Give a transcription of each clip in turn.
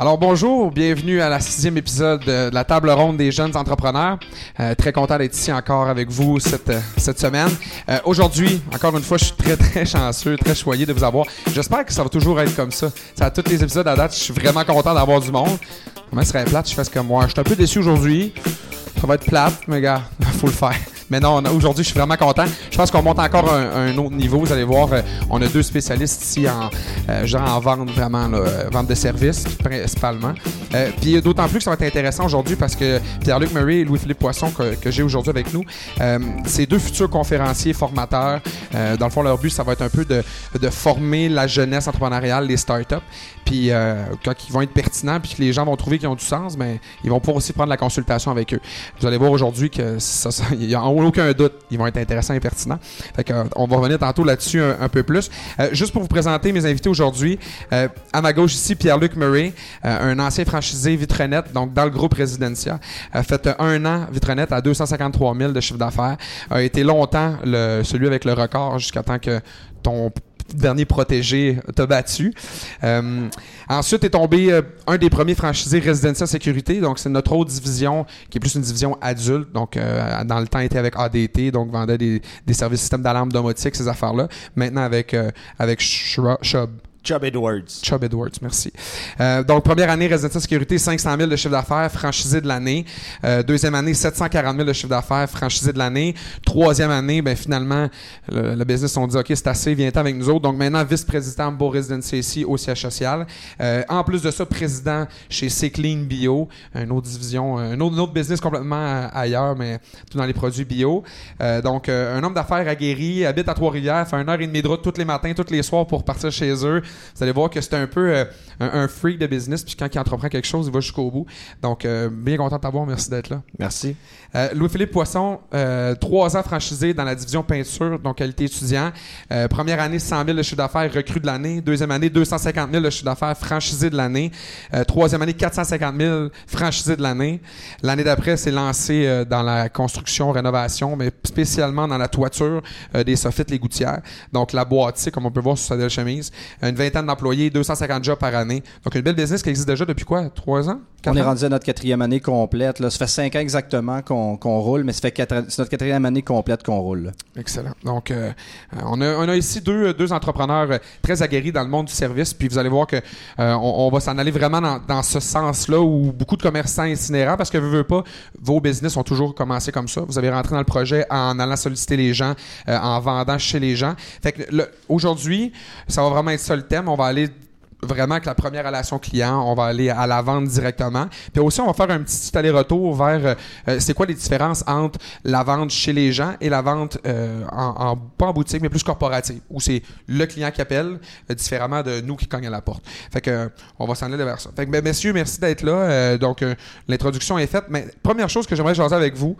Alors bonjour, bienvenue à la sixième épisode de la table ronde des jeunes entrepreneurs. Euh, très content d'être ici encore avec vous cette, euh, cette semaine. Euh, Aujourd'hui, encore une fois, je suis très très chanceux, très choyé de vous avoir. J'espère que ça va toujours être comme ça. ça à tous les épisodes à date, je suis vraiment content d'avoir du monde. Comment serait plate, je fais comme moi. Je suis un peu déçu aujourd'hui. Ça va être plate, mais gars, faut le faire. Mais non, aujourd'hui, je suis vraiment content. Je pense qu'on monte encore un, autre niveau. Vous allez voir, euh, on a deux spécialistes ici en, euh, genre en vente, vraiment, euh, vente de services, principalement. puis d'autant plus que ça va être intéressant aujourd'hui parce que Pierre-Luc Murray et Louis-Philippe Poisson, que, j'ai aujourd'hui avec nous, c'est deux futurs conférenciers, formateurs. dans le fond, leur but, ça va être un peu de, de former la jeunesse entrepreneuriale, les startups. Puis quand ils vont être pertinents, puis que les gens vont trouver qu'ils ont du sens, mais ben, ils vont pouvoir aussi prendre la consultation avec eux. Vous allez voir aujourd'hui que ça, ça, y a aucun doute, ils vont être intéressants et pertinents. Euh, on va revenir tantôt là-dessus un, peu plus. Euh, juste pour vous présenter mes invités aujourd'hui, euh, à ma gauche ici, Pierre-Luc Murray, un ancien franchisé Vitrenet, donc dans le groupe Residencia, a fait un an Vitrenet à 253 000 de chiffre d'affaires, a été longtemps celui avec le record jusqu'à temps que ton dernier protégé t'a battu. Euh, ensuite est tombé euh, un des premiers franchisés Residential Sécurité. Donc, c'est notre autre division qui est plus une division adulte. Donc, euh, dans le temps, était avec ADT, donc vendait des, des services systèmes d'alarme domotique, ces affaires-là. Maintenant, avec, avec Shub. Chubb Edwards. Chubb Edwards, merci. Euh, donc, première année, résidence sécurité, 500 000 de chiffre d'affaires, franchisé de l'année. Euh, deuxième année, 740 000 de chiffre d'affaires, franchisé de l'année. Troisième année, ben finalement, le, business, on dit, OK, c'est assez, viens avec nous autres. Donc, maintenant, vice-président Beau Residence au siège social. Euh, en plus de ça, président chez C Clean Bio, une autre division, un autre, autre business complètement ailleurs, mais tout dans les produits bio. donc, un homme d'affaires aguerri, habite à Trois-Rivières, fait une heure et demie de route tous les matins, tous les soirs pour partir chez eux vous allez voir que c'est un peu euh, un, freak de business. Puis quand il entreprend quelque chose, il va jusqu'au bout. Donc, euh, bien content de t'avoir. Merci d'être là. Merci. Euh, Louis-Philippe Poisson, trois ans franchisé dans la division peinture, donc qualité étudiant. première année, 100 000 de chiffre d'affaires recrue de l'année. Deuxième année, 250 000 de chiffre d'affaires franchisé de l'année. troisième année, 450 000 franchisé de l'année. L'année d'après, c'est lancé dans la construction, rénovation, mais spécialement dans la toiture des soffites, les gouttières. Donc, la boîte, comme on peut voir sur sa belle chemise. Une vingtaine d'employés, 250 jobs par année. Donc, une belle business qui existe déjà depuis quoi? Trois ans? On est rendu à notre quatrième année complète. Là. Ça fait cinq ans exactement qu'on roule, mais ça fait c'est notre quatrième année complète qu'on roule. Excellent. Donc, euh, on, a, on, a, ici deux, deux entrepreneurs euh, très aguerris dans le monde du service. Puis vous allez voir que euh, on, va s'en aller vraiment dans, dans ce sens-là où beaucoup de commerçants itinérants, parce que vous ne pas, vos business ont toujours commencé comme ça. Vous avez rentré dans le projet en allant solliciter les gens, en vendant chez les gens. Fait que aujourd'hui, ça va vraiment être le thème. On va aller vraiment avec la première relation client, on va aller à la vente directement. Puis aussi, on va faire un petit aller-retour vers euh, euh, c'est quoi les différences entre la vente chez les gens et la vente euh, pas en boutique, mais plus corporative, où c'est le client qui appelle, différemment de nous qui cognent à la porte. Fait que on va s'en aller vers ça. Fait que ben, messieurs, merci d'être là. donc l'introduction est faite. Mais première chose que j'aimerais jaser avec vous,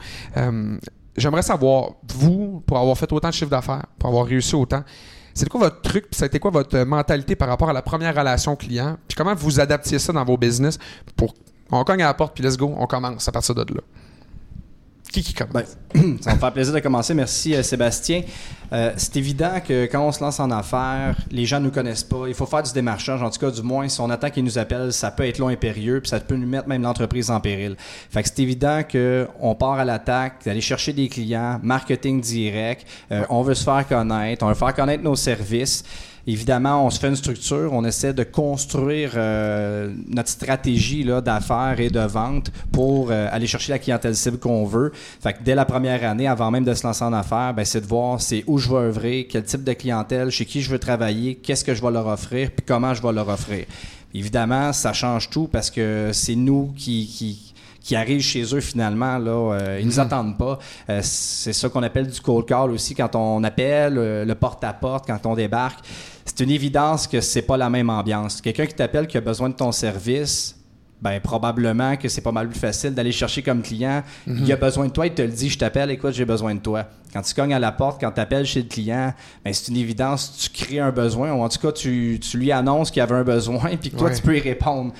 j'aimerais savoir, vous, pour avoir fait autant de chiffre d'affaires, pour avoir réussi autant, c'est quoi votre truc, puis été quoi votre mentalité par rapport à la première relation client, puis comment vous adaptiez ça dans vos business pour on cogne à la porte puis let's go, on commence à partir de là? Qui qui commence? Ben, ça me fait plaisir de commencer. Merci euh, Sébastien. Euh, c'est évident que quand on se lance en affaires, les gens ne nous connaissent pas. Il faut faire du démarchage. En tout cas, du moins, si on attend qu'ils nous appellent, ça peut être long et périlleux, puis ça peut nous mettre même l'entreprise en péril. Fait que c'est évident qu'on part à l'attaque, d'aller chercher des clients, marketing direct. Euh, on veut se faire connaître, on veut faire connaître nos services. Évidemment, on se fait une structure, on essaie de construire euh, notre stratégie d'affaires et de vente pour euh, aller chercher la clientèle cible qu'on veut. Fait que dès la première année, avant même de se lancer en affaires, ben, c'est de voir c'est où je veux œuvrer, quel type de clientèle, chez qui je veux travailler, qu'est-ce que je vais leur offrir, puis comment je vais leur offrir. Évidemment, ça change tout parce que c'est nous qui, qui qui arrivent chez eux finalement. Là, euh, ils nous mhm. attendent pas. c'est ça qu'on appelle du cold call aussi quand on appelle, le porte-à-porte, quand on débarque c'est une évidence que c'est pas la même ambiance. Quelqu'un qui t'appelle qui a besoin de ton service, ben probablement que c'est pas mal plus facile d'aller chercher comme client. Il a mhm. besoin de toi, il te le dit, je t'appelle, écoute, j'ai besoin de toi. Quand tu cognes à la porte, quand tu appelles chez le client, ben, c'est une évidence, tu crées un besoin, ou en tout cas, tu, tu lui annonces qu'il y avait un besoin, puis que toi, Ouais. tu peux y répondre.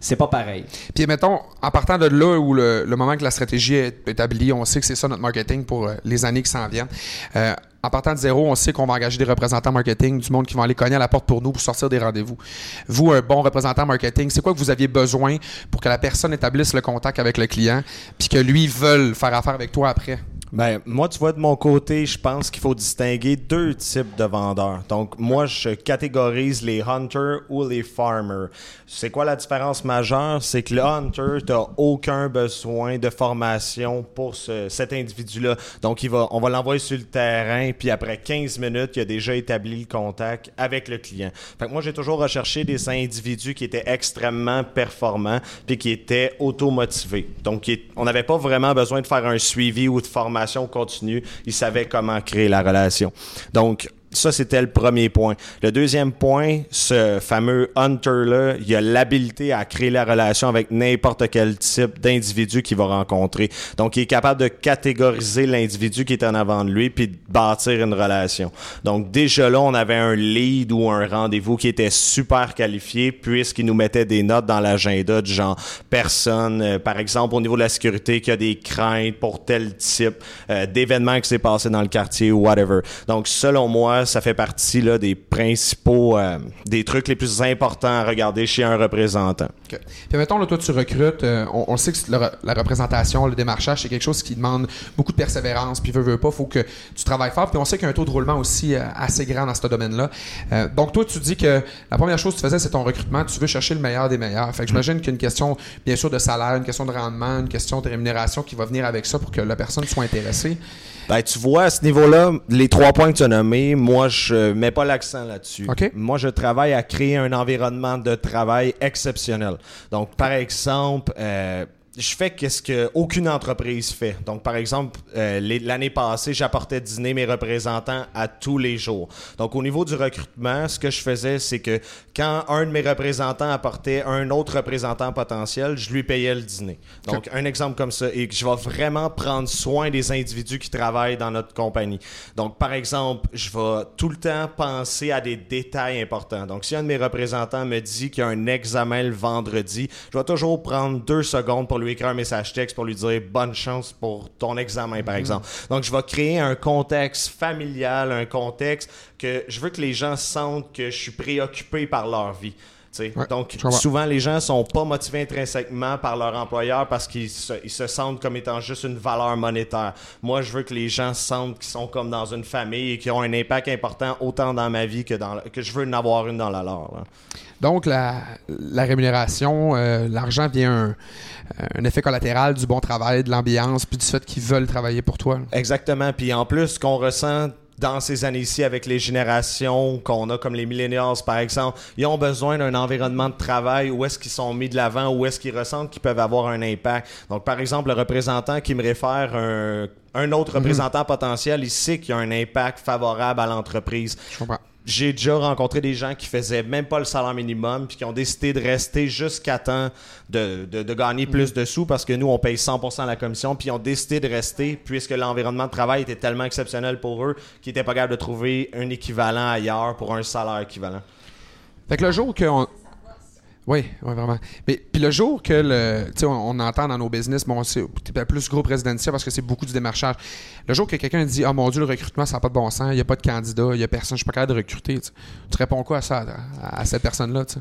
C'est pas pareil. Puis mettons, en partant de là où le, le moment que la stratégie est établie, on sait que c'est ça notre marketing pour euh, les années qui s'en viennent. Euh, en partant de zéro, on sait qu'on va engager des représentants marketing, du monde qui vont aller cogner à la porte pour nous pour sortir des rendez-vous. Vous, un bon représentant marketing, c'est quoi que vous aviez besoin pour que la personne établisse le contact avec le client, puis que lui veuille faire affaire avec toi après? Ben, moi, tu vois, de mon côté, je pense qu'il faut distinguer deux types de vendeurs. Donc, moi, je catégorise les hunters ou les farmers. C'est quoi la différence majeure? C'est que le hunter, t'as aucun besoin de formation pour ce- cet individu-là. Donc, il va, on va l'envoyer sur le terrain, puis après 15 minutes, il a déjà établi le contact avec le client. Fait que moi, j'ai toujours recherché des individus qui étaient extrêmement performants, puis qui étaient automotivés. Donc, on n'avait pas vraiment besoin de faire un suivi ou de formation continue. Ils savaient comment créer la relation. Donc, ça, c'était le premier point. Le deuxième point, ce fameux hunter-là, il a l'habilité à créer la relation avec n'importe quel type d'individu qu'il va rencontrer. Donc, il est capable de catégoriser l'individu qui est en avant de lui puis de bâtir une relation. Donc, déjà là, on avait un lead ou un rendez-vous qui était super qualifié puisqu'il nous mettait des notes dans l'agenda du genre personne, euh, par exemple, au niveau de la sécurité, qui a des craintes pour tel type euh, d'événement qui s'est passé dans le quartier ou whatever. Donc, selon moi, ça fait partie là, des principaux, euh, des trucs les plus importants à regarder chez un représentant. OK. Puis mettons, là, toi, tu recrutes. euh, on, on sait que le la représentation, le démarchage, c'est quelque chose qui demande beaucoup de persévérance. Puis, veux, veux pas, faut que tu travailles fort. Puis, on sait qu'il y a un taux de roulement aussi euh, assez grand dans ce domaine-là. Donc, toi, tu dis que la première chose que tu faisais, c'est ton recrutement. Tu veux chercher le meilleur des meilleurs. Fait que j'imagine qu'il y a une question, bien sûr, de salaire, une question de rendement, une question de rémunération qui va venir avec ça pour que la personne soit intéressée. Ben, tu vois, à ce niveau-là, les trois points que tu as nommés, moi, je mets pas l'accent là-dessus. OK. Moi, je travaille à créer un environnement de travail exceptionnel. Donc, par exemple, euh, je fais qu'est-ce que aucune entreprise fait. Donc, par exemple, euh, l'année passée, j'apportais dîner mes représentants à tous les jours. Donc, au niveau du recrutement, ce que je faisais, c'est que quand un de mes représentants apportait un autre représentant potentiel, je lui payais le dîner. Donc, un exemple comme ça, et que je vais vraiment prendre soin des individus qui travaillent dans notre compagnie. Donc, par exemple, je vais tout le temps penser à des détails importants. Donc, si un de mes représentants me dit qu'il y a un examen le vendredi, je vais toujours prendre deux secondes pour lui écrire un message texte pour lui dire bonne chance pour ton examen, par exemple. Donc, je vais créer un contexte familial, un contexte que je veux que les gens sentent que je suis préoccupé par leur vie. Ouais, Donc, souvent, les gens sont pas motivés intrinsèquement par leur employeur parce qu'ils se, ils se sentent comme étant juste une valeur monétaire. Moi, je veux que les gens sentent qu'ils sont comme dans une famille et qu'ils ont un impact important autant dans ma vie que dans que je veux en avoir une dans la leur. là. Donc, la, la rémunération, euh, l'argent vient un, un effet collatéral du bon travail, de l'ambiance, puis du fait qu'ils veulent travailler pour toi. Exactement. Puis en plus, ce qu'on ressent dans ces années-ci avec les générations qu'on a comme les millennials par exemple, ils ont besoin d'un environnement de travail où est-ce qu'ils sont mis de l'avant, où est-ce qu'ils ressentent qu'ils peuvent avoir un impact. Donc par exemple, le représentant qui me réfère un, un autre représentant potentiel, il sait qu'il y a un impact favorable à l'entreprise Je comprends. J'ai déjà rencontré des gens qui faisaient même pas le salaire minimum puis qui ont décidé de rester jusqu'à temps de, de, de gagner plus de sous parce que nous, on paye 100% la commission puis ils ont décidé de rester puisque l'environnement de travail était tellement exceptionnel pour eux qu'ils étaient pas capables de trouver un équivalent ailleurs pour un salaire équivalent. Fait que le jour qu'on. Oui, oui, vraiment. Mais puis le jour que le. Tu sais, on, entend dans nos business, bon, c'est plus gros résidentiel parce que c'est beaucoup du démarchage. Le jour que quelqu'un dit Ah mon Dieu, le recrutement, ça n'a pas de bon sens, il n'y a pas de candidat, il n'y a personne, je suis pas capable de recruter. Tu. Tu réponds quoi à ça, à, à cette personne-là, tu sais?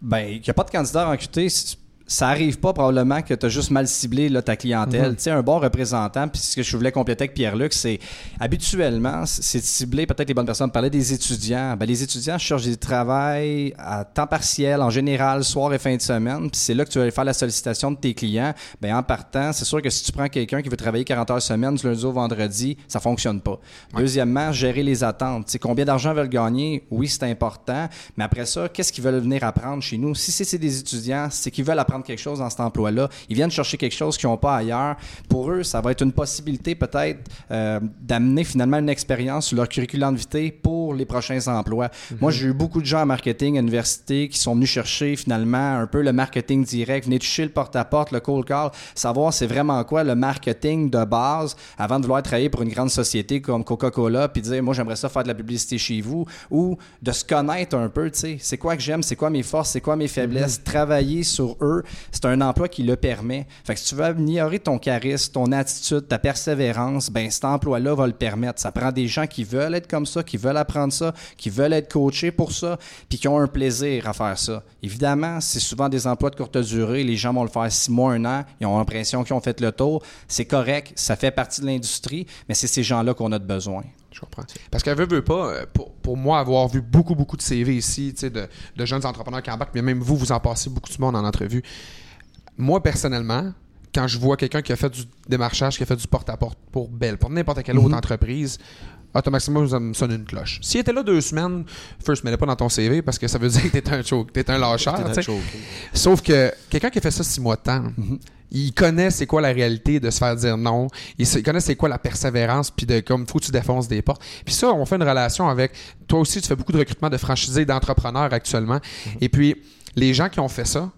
Ben, il n'y a pas de candidat recruté. c- Ça arrive pas probablement que tu as juste mal ciblé là, ta clientèle. Tu sais, un bon représentant, puis ce que je voulais compléter avec Pierre-Luc, c'est habituellement, c'est de cibler peut-être les bonnes personnes. On parlait des étudiants. Ben, les étudiants cherchent du travail à temps partiel, en général, soir et fin de semaine. Puis c'est là que tu vas aller faire la sollicitation de tes clients. Ben, en partant, c'est sûr que si tu prends quelqu'un qui veut travailler 40 heures semaine, du lundi au vendredi, ça fonctionne pas. Deuxièmement, gérer les attentes. Tu sais, combien d'argent veulent gagner? Oui, c'est important. Mais après ça, qu'est-ce qu'ils veulent venir apprendre chez nous? Si c'est c'est des étudiants, c'est qu'ils veulent apprendre apprendre quelque chose dans cet emploi-là. Ils viennent chercher quelque chose qu'ils n'ont pas ailleurs. Pour eux, ça va être une possibilité peut-être euh, d'amener finalement une expérience sur leur curriculum vitae pour les prochains emplois. Mhm. Moi, j'ai eu beaucoup de gens en marketing à l'université qui sont venus chercher finalement un peu le marketing direct, venir toucher le porte-à-porte, le cold call, savoir c'est vraiment quoi le marketing de base avant de vouloir travailler pour une grande société comme Coca-Cola puis dire moi j'aimerais ça faire de la publicité chez vous ou de se connaître un peu, tu sais, c'est quoi que j'aime, c'est quoi mes forces, c'est quoi mes faiblesses, travailler sur eux, c'est un emploi qui le permet. Fait que si tu veux améliorer ton charisme, ton attitude, ta persévérance, ben cet emploi-là va le permettre. Ça prend des gens qui veulent être comme ça, qui veulent apprendre ça, qui veulent être coachés pour ça, puis qui ont un plaisir à faire ça. Évidemment, c'est souvent des emplois de courte durée, les gens vont le faire six mois, un an, ils ont l'impression qu'ils ont fait le tour. C'est correct, ça fait partie de l'industrie, mais c'est ces gens-là qu'on a de besoin. Je comprends. Parce qu'elle veut, veut pas, euh, pour, pour moi, avoir vu beaucoup, beaucoup de CV ici, de, de jeunes entrepreneurs qui embarquent, mais même vous, vous en passez beaucoup de monde en entrevue. Moi, personnellement, quand je vois quelqu'un qui a fait du démarchage, qui a fait du porte-à-porte pour Bell, pour n'importe quelle autre entreprise, automatiquement, ça me sonne une cloche. S'il était là deux semaines, first, mets-le pas dans ton CV parce que ça veut dire que t'es un, choke, t'es un lâcheur. Sauf que quelqu'un qui a fait ça six mois de temps, il connaît c'est quoi la réalité de se faire dire non. Il, sait- il connaît c'est quoi la persévérance, puis de comme faut que tu défonces des portes. Puis ça, on fait une relation avec. Toi aussi, tu fais beaucoup de recrutement de franchisés, d'entrepreneurs actuellement. Et puis, les gens qui ont fait ça,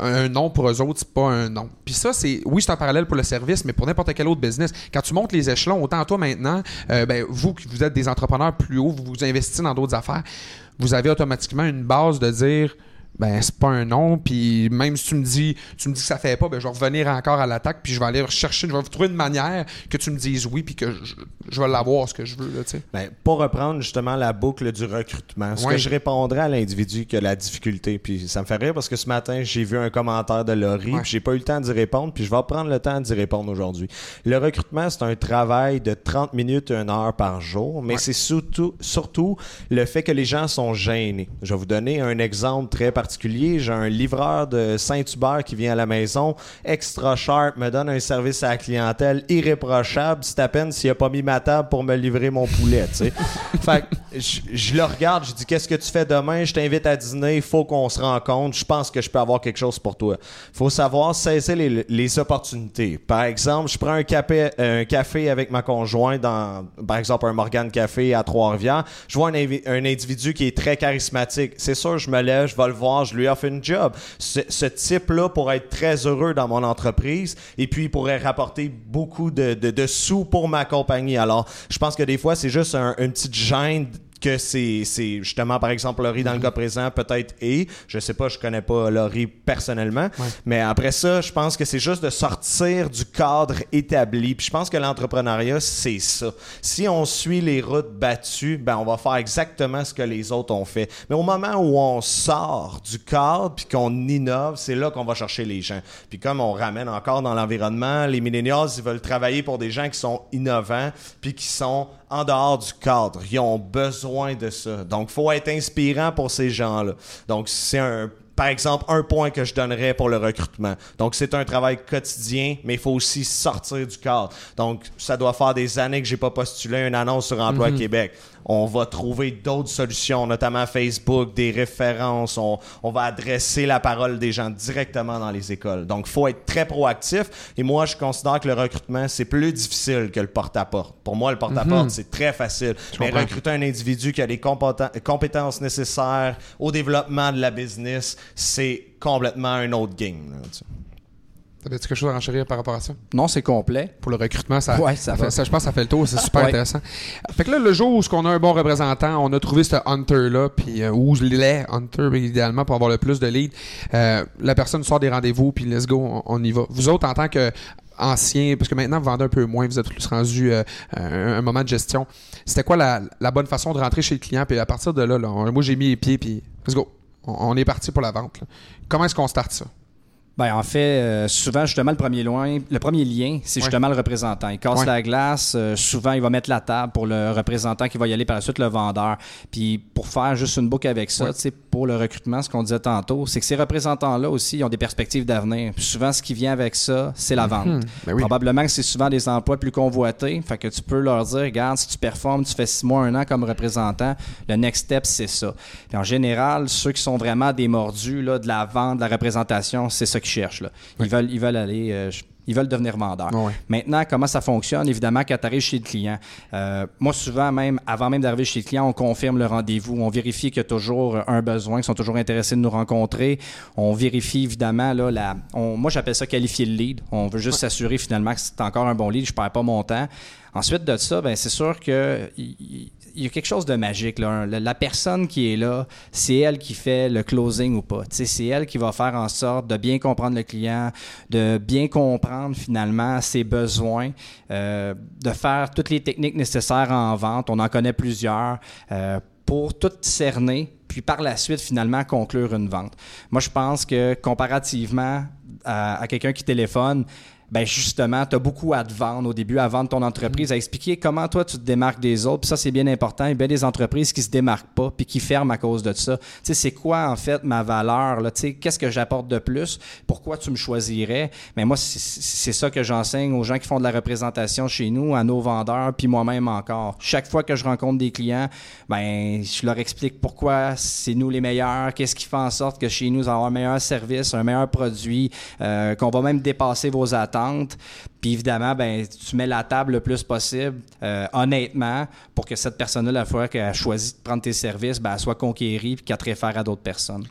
un nom pour eux autres, c'est pas un nom. Puis ça, c'est oui, c'est un parallèle pour le service, mais pour n'importe quel autre business. Quand tu montes les échelons, autant toi maintenant, euh, ben, vous qui vous êtes des entrepreneurs plus hauts, vous vous investissez dans d'autres affaires, vous avez automatiquement une base de dire ben c'est pas un nom puis même si tu me dis tu me dis que ça fait pas ben je vais revenir encore à l'attaque puis je vais aller rechercher je vais trouver une manière que tu me dises oui puis que je, je vais l'avoir ce que je veux là tu sais Ben, pour reprendre justement la boucle du recrutement, ce que je répondrais à l'individu qui a la difficulté, puis ça me fait rire parce que ce matin, j'ai vu un commentaire de Laurie, Ouais. puis j'ai pas eu le temps d'y répondre, puis je vais prendre le temps d'y répondre aujourd'hui. Le recrutement, c'est un travail de 30 minutes, une heure par jour, mais c'est surtout, surtout le fait que les gens sont gênés. Je vais vous donner un exemple très particulier. J'ai un livreur de Saint-Hubert qui vient à la maison, extra sharp, me donne un service à la clientèle irréprochable. C'est à peine s'il a pas mis ma table pour me livrer mon poulet, tu sais. fait que je, je le regarde, je dis qu'est-ce que tu fais demain? Je t'invite à dîner, il faut qu'on se rencontre. Je pense que je peux avoir quelque chose pour toi. faut savoir saisir les, les opportunités. Par exemple, je prends un café, un café avec ma conjointe dans, par exemple, un Morgan Café à Trois-Rivières. Je vois un, un individu qui est très charismatique. C'est sûr, je me lève, je vais le voir, je lui offre une job. Ce, ce type-là pourrait être très heureux dans mon entreprise et puis il pourrait rapporter beaucoup de, sous pour ma compagnie. Alors, je pense que des fois, c'est juste un- une petite gêne que c'est c'est justement par exemple Laurie dans le cas présent peut-être et je sais pas je connais pas Laurie personnellement mais après ça je pense que c'est juste de sortir du cadre établi puis je pense que l'entrepreneuriat c'est ça. Si on suit les routes battues ben on va faire exactement ce que les autres ont fait. Mais au moment où on sort du cadre puis qu'on innove c'est là qu'on va chercher les gens. Puis comme on ramène encore dans l'environnement les millennials ils veulent travailler pour des gens qui sont innovants puis qui sont en dehors du cadre. Ils ont besoin de ça. Donc, faut être inspirant pour ces gens-là. Donc, c'est un, par exemple, un point que je donnerais pour le recrutement. Donc, c'est un travail quotidien, mais il faut aussi sortir du cadre. Donc, ça doit faire des années que j'ai pas postulé une annonce sur Emploi Québec. On va trouver d'autres solutions, notamment Facebook, des références. On, on va adresser la parole des gens directement dans les écoles. Donc, faut être très proactif. Et moi, je considère que le recrutement, c'est plus difficile que le porte-à-porte. Pour moi, le porte-à-porte, c'est très facile. Mais comprends. recruter un individu qui a les compéten- compétences nécessaires au développement de la business, c'est complètement un autre game. là. T'avais-tu quelque chose à renchérir par rapport à ça? Non, c'est complet. pour le recrutement ça, Ouais, ça fait- ça, je pense que ça fait le tour c'est super Ouais. intéressant. Fait que là le jour où on a un bon représentant on a trouvé ce hunter là puis euh, ou les hunters idéalement pour avoir le plus de leads euh, la personne sort des rendez-vous puis let's go on, on y va. Vous autres en tant que parce que maintenant vous vendez un peu moins vous êtes plus rendu euh, un, un moment de gestion c'était quoi la, la bonne façon de rentrer chez le client? Puis à partir de là, là on- moi j'ai mis les pieds puis let's go. On, on est parti pour la vente là. comment est-ce qu'on starte ça? Ben, en fait, euh, souvent, justement, le premier, loin, le premier lien, c'est Ouais. justement le représentant. Il casse Ouais. la glace. euh, souvent, il va mettre la table pour le représentant qui va y aller par la suite, le vendeur. Puis, pour faire juste une boucle avec ça, Ouais. pour le recrutement, ce qu'on disait tantôt, c'est que ces représentants-là aussi ils ont des perspectives d'avenir. Souvent, ce qui vient avec ça, c'est la vente. Mhm. Ben oui. Probablement que c'est souvent des emplois plus convoités. Fait que tu peux leur dire, regarde, si tu performes, tu fais six mois, un an comme représentant, le next step, c'est ça. Puis en général, ceux qui sont vraiment des mordus là, de la vente, de la représentation, c'est ça qu'ils cherchent. Là. Ils, veulent, ils veulent aller. euh, ils veulent devenir vendeurs. Maintenant, comment ça fonctionne? Évidemment, quand tu arrives chez le client, euh, moi, souvent, même avant même d'arriver chez le client, on confirme le rendez-vous. On vérifie qu'il y a toujours un besoin, qu'ils sont toujours intéressés de nous rencontrer. On vérifie, évidemment, là, la, on- moi, j'appelle ça qualifier le lead. On veut juste s'assurer, finalement, que c'est encore un bon lead, je perds pas mon temps. Ensuite de ça, ben, c'est sûr que il- y a quelque chose de magique. Là. La, personne qui est là, c'est elle qui fait le closing ou pas. C'est elle qui va faire en sorte de bien comprendre le client, de bien comprendre finalement ses besoins, euh, de faire toutes les techniques nécessaires en vente. On en connaît plusieurs. euh, pour tout cerner, puis par la suite, finalement, conclure une vente. Moi, je pense que comparativement à quelqu'un qui téléphone, ben justement, tu as beaucoup à te vendre au début, à vendre ton entreprise, à expliquer comment toi tu te démarques des autres. Puis ça, c'est bien important. Il y a bien des entreprises qui se démarquent pas puis qui ferment à cause de ça. Tu sais, c'est quoi en fait ma valeur? Là? Tu sais, qu'est-ce que j'apporte de plus? Pourquoi tu me choisirais? Mais moi, c'est- c'est ça que j'enseigne aux gens qui font de la représentation chez nous, à nos vendeurs, puis moi-même encore. Chaque fois que je rencontre des clients, ben je leur explique pourquoi c'est nous les meilleurs, qu'est-ce qui fait en sorte que chez nous, on va avoir un meilleur service, un meilleur produit, euh, qu'on va même dépasser vos attentes. Puis évidemment, ben, tu mets la table le plus possible, euh, honnêtement, pour que cette personne-là, la fois qu'elle a choisi de prendre tes services, ben, elle soit conquérie puis qu'elle te réfère à d'autres personnes.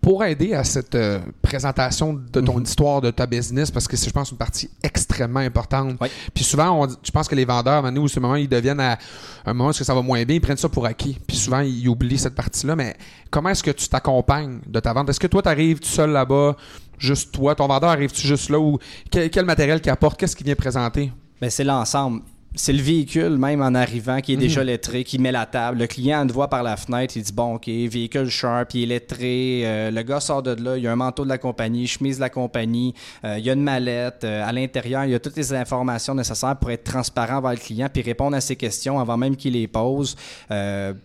Pour aider à cette euh, présentation de Mhm. ton histoire, de ta business, parce que c'est, je pense, une partie extrêmement importante. Oui. Puis souvent, on je pense que les vendeurs, à nous, ce moment, ils deviennent à un moment où ça va moins bien, ils prennent ça pour acquis. Puis souvent, ils oublient cette partie-là. Mais comment est-ce que tu t'accompagnes de ta vente? Est-ce que toi, tu arrives tout seul là-bas, juste toi? Ton vendeur arrive-tu juste là? Ou quel, quel matériel qu'il apporte? Qu'est-ce qu'il vient présenter? Ben, c'est l'ensemble. C'est le véhicule, même en arrivant, qui est déjà lettré, qui met la table. Le client te voit par la fenêtre, il dit Bon, OK, véhicule sharp, il est lettré. Euh, le gars sort de là, il y a un manteau de la compagnie, chemise de la compagnie, euh, il y a une mallette. euh, à l'intérieur, il y a toutes les informations nécessaires pour être transparent vers le client puis répondre à ses questions avant même qu'il les pose.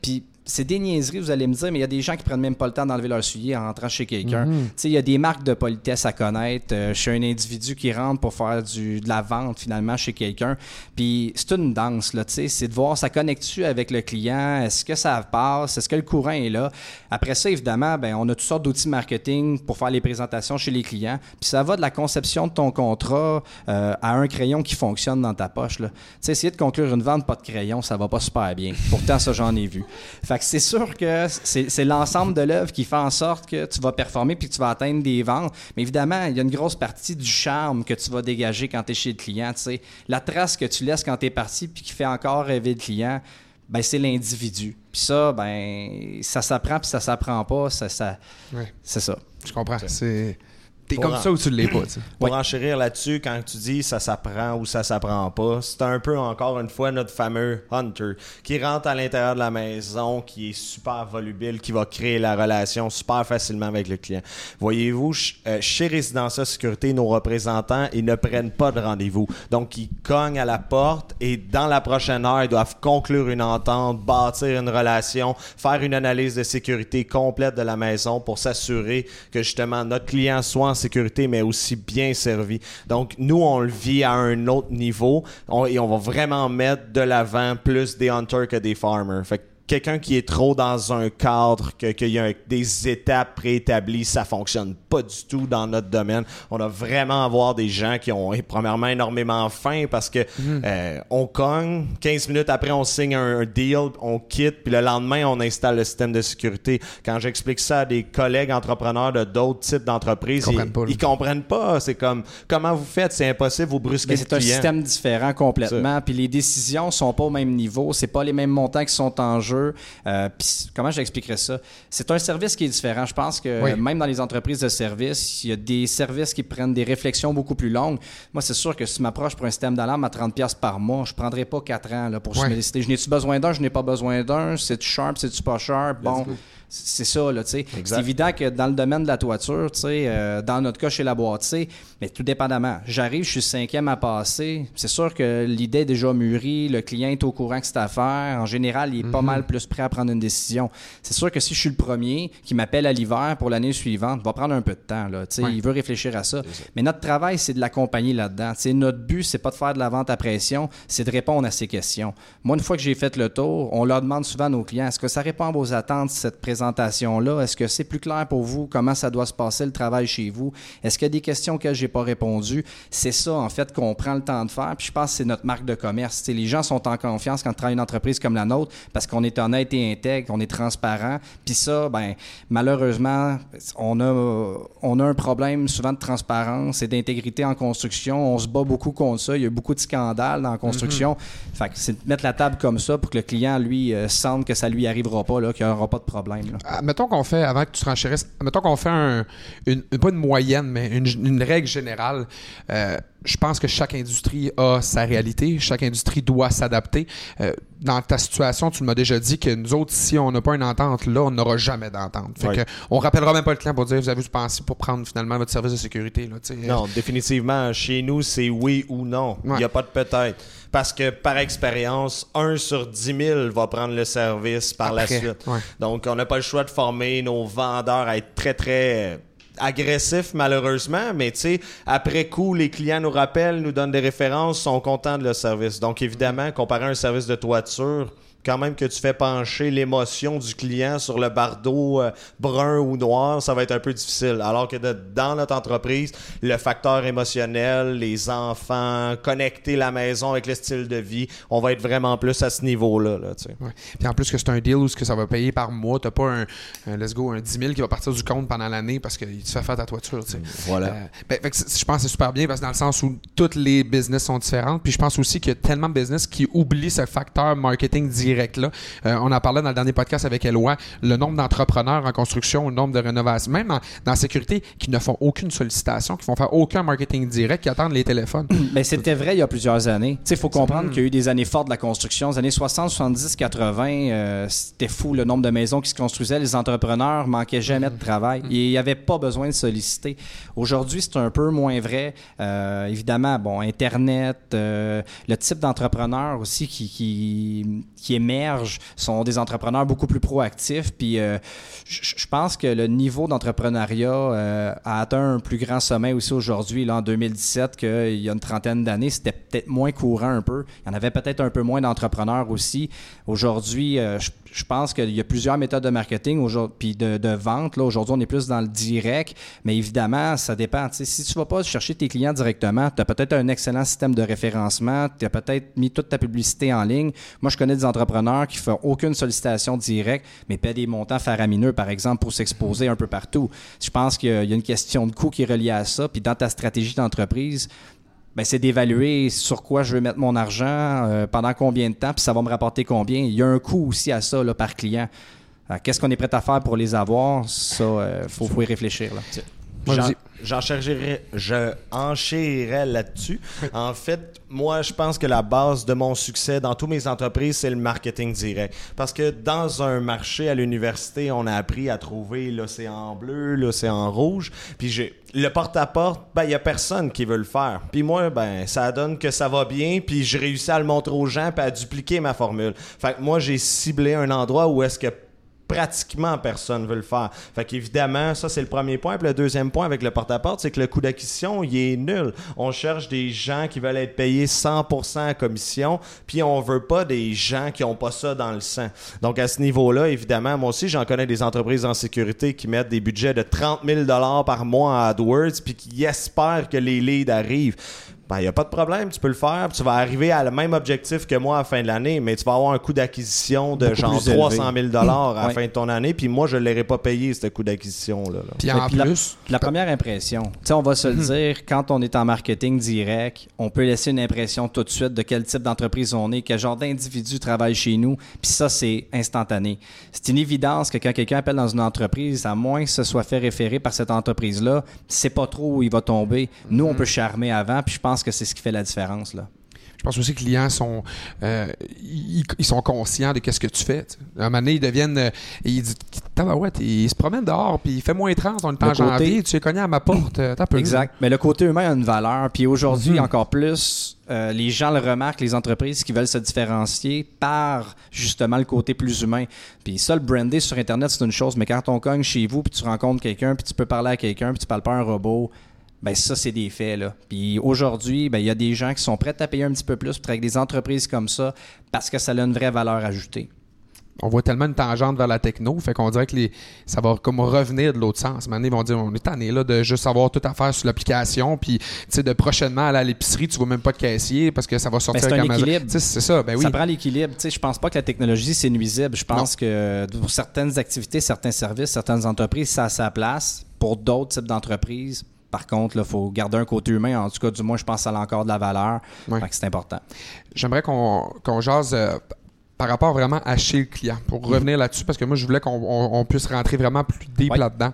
Puis c'est des niaiseries, vous allez me dire, mais il y a des gens qui prennent même pas le temps d'enlever leur soulier en rentrant chez quelqu'un. Tu sais, il y a des marques de politesse à connaître euh, chez un individu qui rentre pour faire du, de la vente finalement chez quelqu'un. Puis c'est une danse, là, c'est de voir ça connecte-tu avec le client, est-ce que ça passe, est-ce que le courant est là? Après ça, évidemment, ben, on a toutes sortes d'outils marketing pour faire les présentations chez les clients. Puis ça va de la conception de ton contrat euh, à un crayon qui fonctionne dans ta poche. Là. Essayer de conclure une vente pas de crayon, ça va pas super bien. Pourtant, ça, j'en ai vu. Fait que c'est sûr que c'est c'est l'ensemble de l'œuvre qui fait en sorte que tu vas performer puis que tu vas atteindre des ventes. Mais évidemment, il y a une grosse partie du charme que tu vas dégager quand tu es chez le client. tu sais. La trace que tu laisses quand tu es parti puis qui fait encore rêver le client, ben, c'est l'individu. Puis ça, ben, ça s'apprend puis ça s'apprend pas. Ça, ça, Ouais. c'est ça. Je comprends. C'est... T'es comme en- ça ou tu l'es pas, tu sais? Pour Oui. enchérir là-dessus, quand tu dis ça s'apprend ou ça s'apprend pas, c'est un peu encore une fois notre fameux hunter qui rentre à l'intérieur de la maison, qui est super volubile, qui va créer la relation super facilement avec le client. Voyez-vous, euh, chez Résidence Sécurité, nos représentants, ils ne prennent pas de rendez-vous. Donc, ils cognent à la porte et dans la prochaine heure, ils doivent conclure une entente, bâtir une relation, faire une analyse de sécurité complète de la maison pour s'assurer que justement notre client soit en sécurité, mais aussi bien servi. Donc, nous, on le vit à un autre niveau et on va vraiment mettre de l'avant plus des hunters que des farmers. Fait que quelqu'un qui est trop dans un cadre, qu'il y a des étapes préétablies, ça fonctionne pas du tout dans notre domaine. On a vraiment à voir des gens qui ont eh, premièrement énormément faim parce que euh, on cogne, 15 minutes après on signe un, un deal, on quitte, puis le lendemain on installe le système de sécurité. Quand j'explique ça à des collègues entrepreneurs de d'autres types d'entreprises, Ils comprennent pas, ils comprennent pas. C'est comme comment vous faites, c'est impossible, vous brusquez c'est un système différent complètement. Puis les décisions sont pas au même niveau. C'est pas les mêmes montants qui sont en jeu. Euh, comment j'expliquerais ça? C'est un service qui est différent. Je pense que Oui. même dans les entreprises de il y a des services qui prennent des réflexions beaucoup plus longues. Moi, c'est sûr que si je m'approche pour un système d'alarme à 30$ piastres par mois, je prendrai pas 4 ans là, pour Ouais. me décider. Je n'ai-tu besoin d'un, je n'ai pas besoin d'un, c'est-tu sharp, c'est-tu pas sharp? Bon, C'est ça, là, tu sais. C'est évident que dans le domaine de la toiture, tu sais, euh, dans notre cas chez la boîtier, mais tout dépendamment. J'arrive, je suis cinquième à passer. C'est sûr que l'idée est déjà mûrie, le client est au courant que c'est à faire. En général, il est pas mal plus prêt à prendre une décision. C'est sûr que si je suis le premier qui m'appelle à l'hiver pour l'année suivante, va prendre un peu de temps, là. Tu sais, Ouais. il veut réfléchir à ça. Mais notre travail, c'est de l'accompagner là-dedans. Tu sais, notre but, c'est pas de faire de la vente à pression, c'est de répondre à ses questions. Moi, une fois que j'ai fait le tour, on leur demande souvent à nos clients est-ce que ça répond à vos attentes, cette Est-ce que c'est plus clair pour vous comment ça doit se passer le travail chez vous? Est-ce qu'il y a des questions auxquelles j'ai pas répondu? C'est ça, en fait, qu'on prend le temps de faire. Puis je pense que c'est notre marque de commerce. Les gens sont en confiance quand ils travaillent une entreprise comme la nôtre parce qu'on est honnête et intègre, on est transparent. Puis ça, ben malheureusement, on a, on a un problème souvent de transparence et d'intégrité en construction. On se bat beaucoup contre ça. Il y a beaucoup de scandales dans la construction. Fait que c'est de mettre la table comme ça pour que le client, lui, euh, sente que ça lui arrivera pas, qu'il n'y aura pas de problème. Ah, mettons qu'on fait, avant que tu renchérisses, mettons qu'on fait un, une, pas une moyenne, mais une, une règle générale. Euh, je pense que chaque industrie a sa réalité, chaque industrie doit s'adapter. Euh, dans ta situation, tu m'as déjà dit que nous autres, si on n'a pas une entente là, on n'aura jamais d'entente. Fait que on rappellera même pas le client pour dire vous avez pensé pour prendre finalement votre service de sécurité. Là. Non, définitivement, chez nous, c'est oui ou non. Il Ouais. n'y a pas de peut-être. Parce que par expérience, 1 sur 10 000 va prendre le service par la suite. ouais. Donc, on n'a pas le choix de former nos vendeurs à être très, très agressifs, malheureusement. Mais tu sais, après coup, les clients nous rappellent, nous donnent des références, sont contents de le service. Donc, évidemment, comparé un service de toiture, quand même que tu fais pencher l'émotion du client sur le bardeau euh, brun ou noir, ça va être un peu difficile. Alors que de- dans notre entreprise, le facteur émotionnel, les enfants, connecter la maison avec le style de vie, on va être vraiment plus à ce niveau-là. Là, tu. Ouais. Puis en plus que c'est un deal où ce que ça va payer par mois, t'as pas un, un let's go un 10 000 qui va partir du compte pendant l'année parce qu'il te fait faire ta toiture. tu sais. Voilà. Euh, ben, fait que je pense que c'est super bien parce que dans le sens où toutes les business sont différentes. Puis je pense aussi qu'il y a tellement de business qui oublient ce facteur marketing direct-là. Euh, on en parlait dans le dernier podcast avec Eloi, le nombre d'entrepreneurs en construction, le nombre de rénovations, même en- dans la sécurité, qui ne font aucune sollicitation, qui font faire aucun marketing direct, qui attendent les téléphones. Mais c'était vrai il y a plusieurs années. Il faut comprendre qu'il y a eu des années fortes de la construction. Les années 60, 70, 80, euh, c'était fou le nombre de maisons qui se construisaient. Les entrepreneurs manquaient jamais de travail. Et il n'y avait pas besoin de solliciter. Aujourd'hui, c'est un peu moins vrai. Euh, évidemment, bon, Internet, euh, le type d'entrepreneurs aussi qui, qui, qui émergent sont des entrepreneurs beaucoup plus proactifs. Puis euh, je pense que le niveau d'entrepreneuriat euh, a atteint un plus grand sommet aussi aujourd'hui, là, en 2017, qu'il y a une trentaine d'années. C'était peut-être moins courant un peu. Il y en avait peut-être un peu moins d'entrepreneurs aussi. Aujourd'hui, euh, je, je pense qu'il y a plusieurs méthodes de marketing puis de, de vente. Aujourd'hui, on est plus dans le direct, mais évidemment, ça dépend. Si tu vas pas chercher tes clients directement, tu as peut-être un excellent système de référencement, tu as peut-être mis toute ta publicité en ligne. Moi, je connais des entrepreneurs qui font aucune sollicitation directe, mais paient des montants faramineux, par exemple, pour s'exposer un peu partout. Je pense qu'il y a une question de coût qui est reliée à ça, puis dans ta stratégie d'entreprise, ben, c'est d'évaluer sur quoi je veux mettre mon argent, euh, pendant combien de temps, puis ça va me rapporter combien. Il y a un coût aussi à ça là, par client. Qu'est-ce qu'on est prêt à faire pour les avoir? Ça, il faut, faut y réfléchir. Là. J'en- je enchérirais là-dessus. En fait, moi, je pense que la base de mon succès dans toutes mes entreprises, c'est le marketing direct. Parce que dans un marché à l'université, on a appris à trouver l'océan bleu, l'océan rouge. Puis j'ai le porte-à-porte, ben, il y a personne qui veut le faire. Puis moi, ben, ça donne que ça va bien, puis je réussis à le montrer aux gens, puis à dupliquer ma formule. Fait que moi, j'ai ciblé un endroit où est-ce que pratiquement personne veut le faire. Fait qu'évidemment, ça c'est le premier point. Puis le deuxième point avec le porte-à-porte, c'est que le coût d'acquisition, il est nul. On cherche des gens qui veulent être payés 100% à commission, puis on veut pas des gens qui ont pas ça dans le sang. Donc à ce niveau-là, évidemment, moi aussi, j'en connais des entreprises en sécurité qui mettent des budgets de 30 000 dollars par mois à AdWords, puis qui espèrent que les leads arrivent. Ben, il n'y a pas de problème, tu peux le faire. puis Tu vas arriver à le même objectif que moi à la fin de l'année, mais tu vas avoir un coût d'acquisition de Beaucoup genre plus élevé. 300 000 à la Ouais. fin de ton année, puis moi, je ne l'aurais pas payé, ce coût d'acquisition-là. là. Puis en puis plus, La première impression, tu sais, on va se le dire, quand on est en marketing direct, on peut laisser une impression tout de suite de quel type d'entreprise on est, quel genre d'individu travaille chez nous, puis ça, c'est instantané. C'est une évidence que quand quelqu'un appelle dans une entreprise, à moins que ce soit fait référer par cette entreprise-là, c'est pas trop où il va tomber. Nous, on peut charmer avant, puis je pense que c'est ce qui fait la différence, là. pense aussi que les clients sont, euh, ils, ils sont conscients de qu'est-ce que tu fais. À un moment donné, ils deviennent, euh, ils disent, tabarouette, ils se promènent dehors, puis il fait moins 30, on est en janvier, tu es cogné à ma porte, euh, t'as peu. Exact. Mais le côté humain a une valeur. Puis aujourd'hui, Mhm. encore plus, euh, les gens le remarquent, les entreprises qui veulent se différencier par justement le côté plus humain. Puis ça, le brander sur Internet, c'est une chose. Mais quand on cogne chez vous, puis tu rencontres quelqu'un, puis tu peux parler à quelqu'un, puis tu parles pas à un robot, ben ça, c'est des faits. Là. Puis aujourd'hui, ben, il y a des gens qui sont prêts à payer un petit peu plus pour travailler avec des entreprises comme ça parce que ça a une vraie valeur ajoutée. On voit tellement une tangente vers la techno, fait qu'on dirait que les, ça va comme revenir de l'autre sens. Maintenant, ils vont dire, on est tanné là de juste avoir tout à faire sur l'application, puis tu sais, de prochainement aller à l'épicerie, tu vois même pas de caissier parce que ça va sortir Ben, c'est avec un équilibre. C'est ça, ben oui. Ça prend l'équilibre. Tu sais, Je pense pas que la technologie, c'est nuisible. Je pense que pour certaines activités, certains services, certaines entreprises, ça a sa place. Pour d'autres types d'entreprises, par contre, il faut garder un côté humain. En tout cas, du moins, je pense que ça a encore de la valeur. Ouais. Fait que c'est important. J'aimerais qu'on qu'on jase euh, par rapport vraiment à chez le client, pour revenir là-dessus, parce que moi, je voulais qu'on on- on puisse rentrer vraiment plus deep Ouais. là-dedans.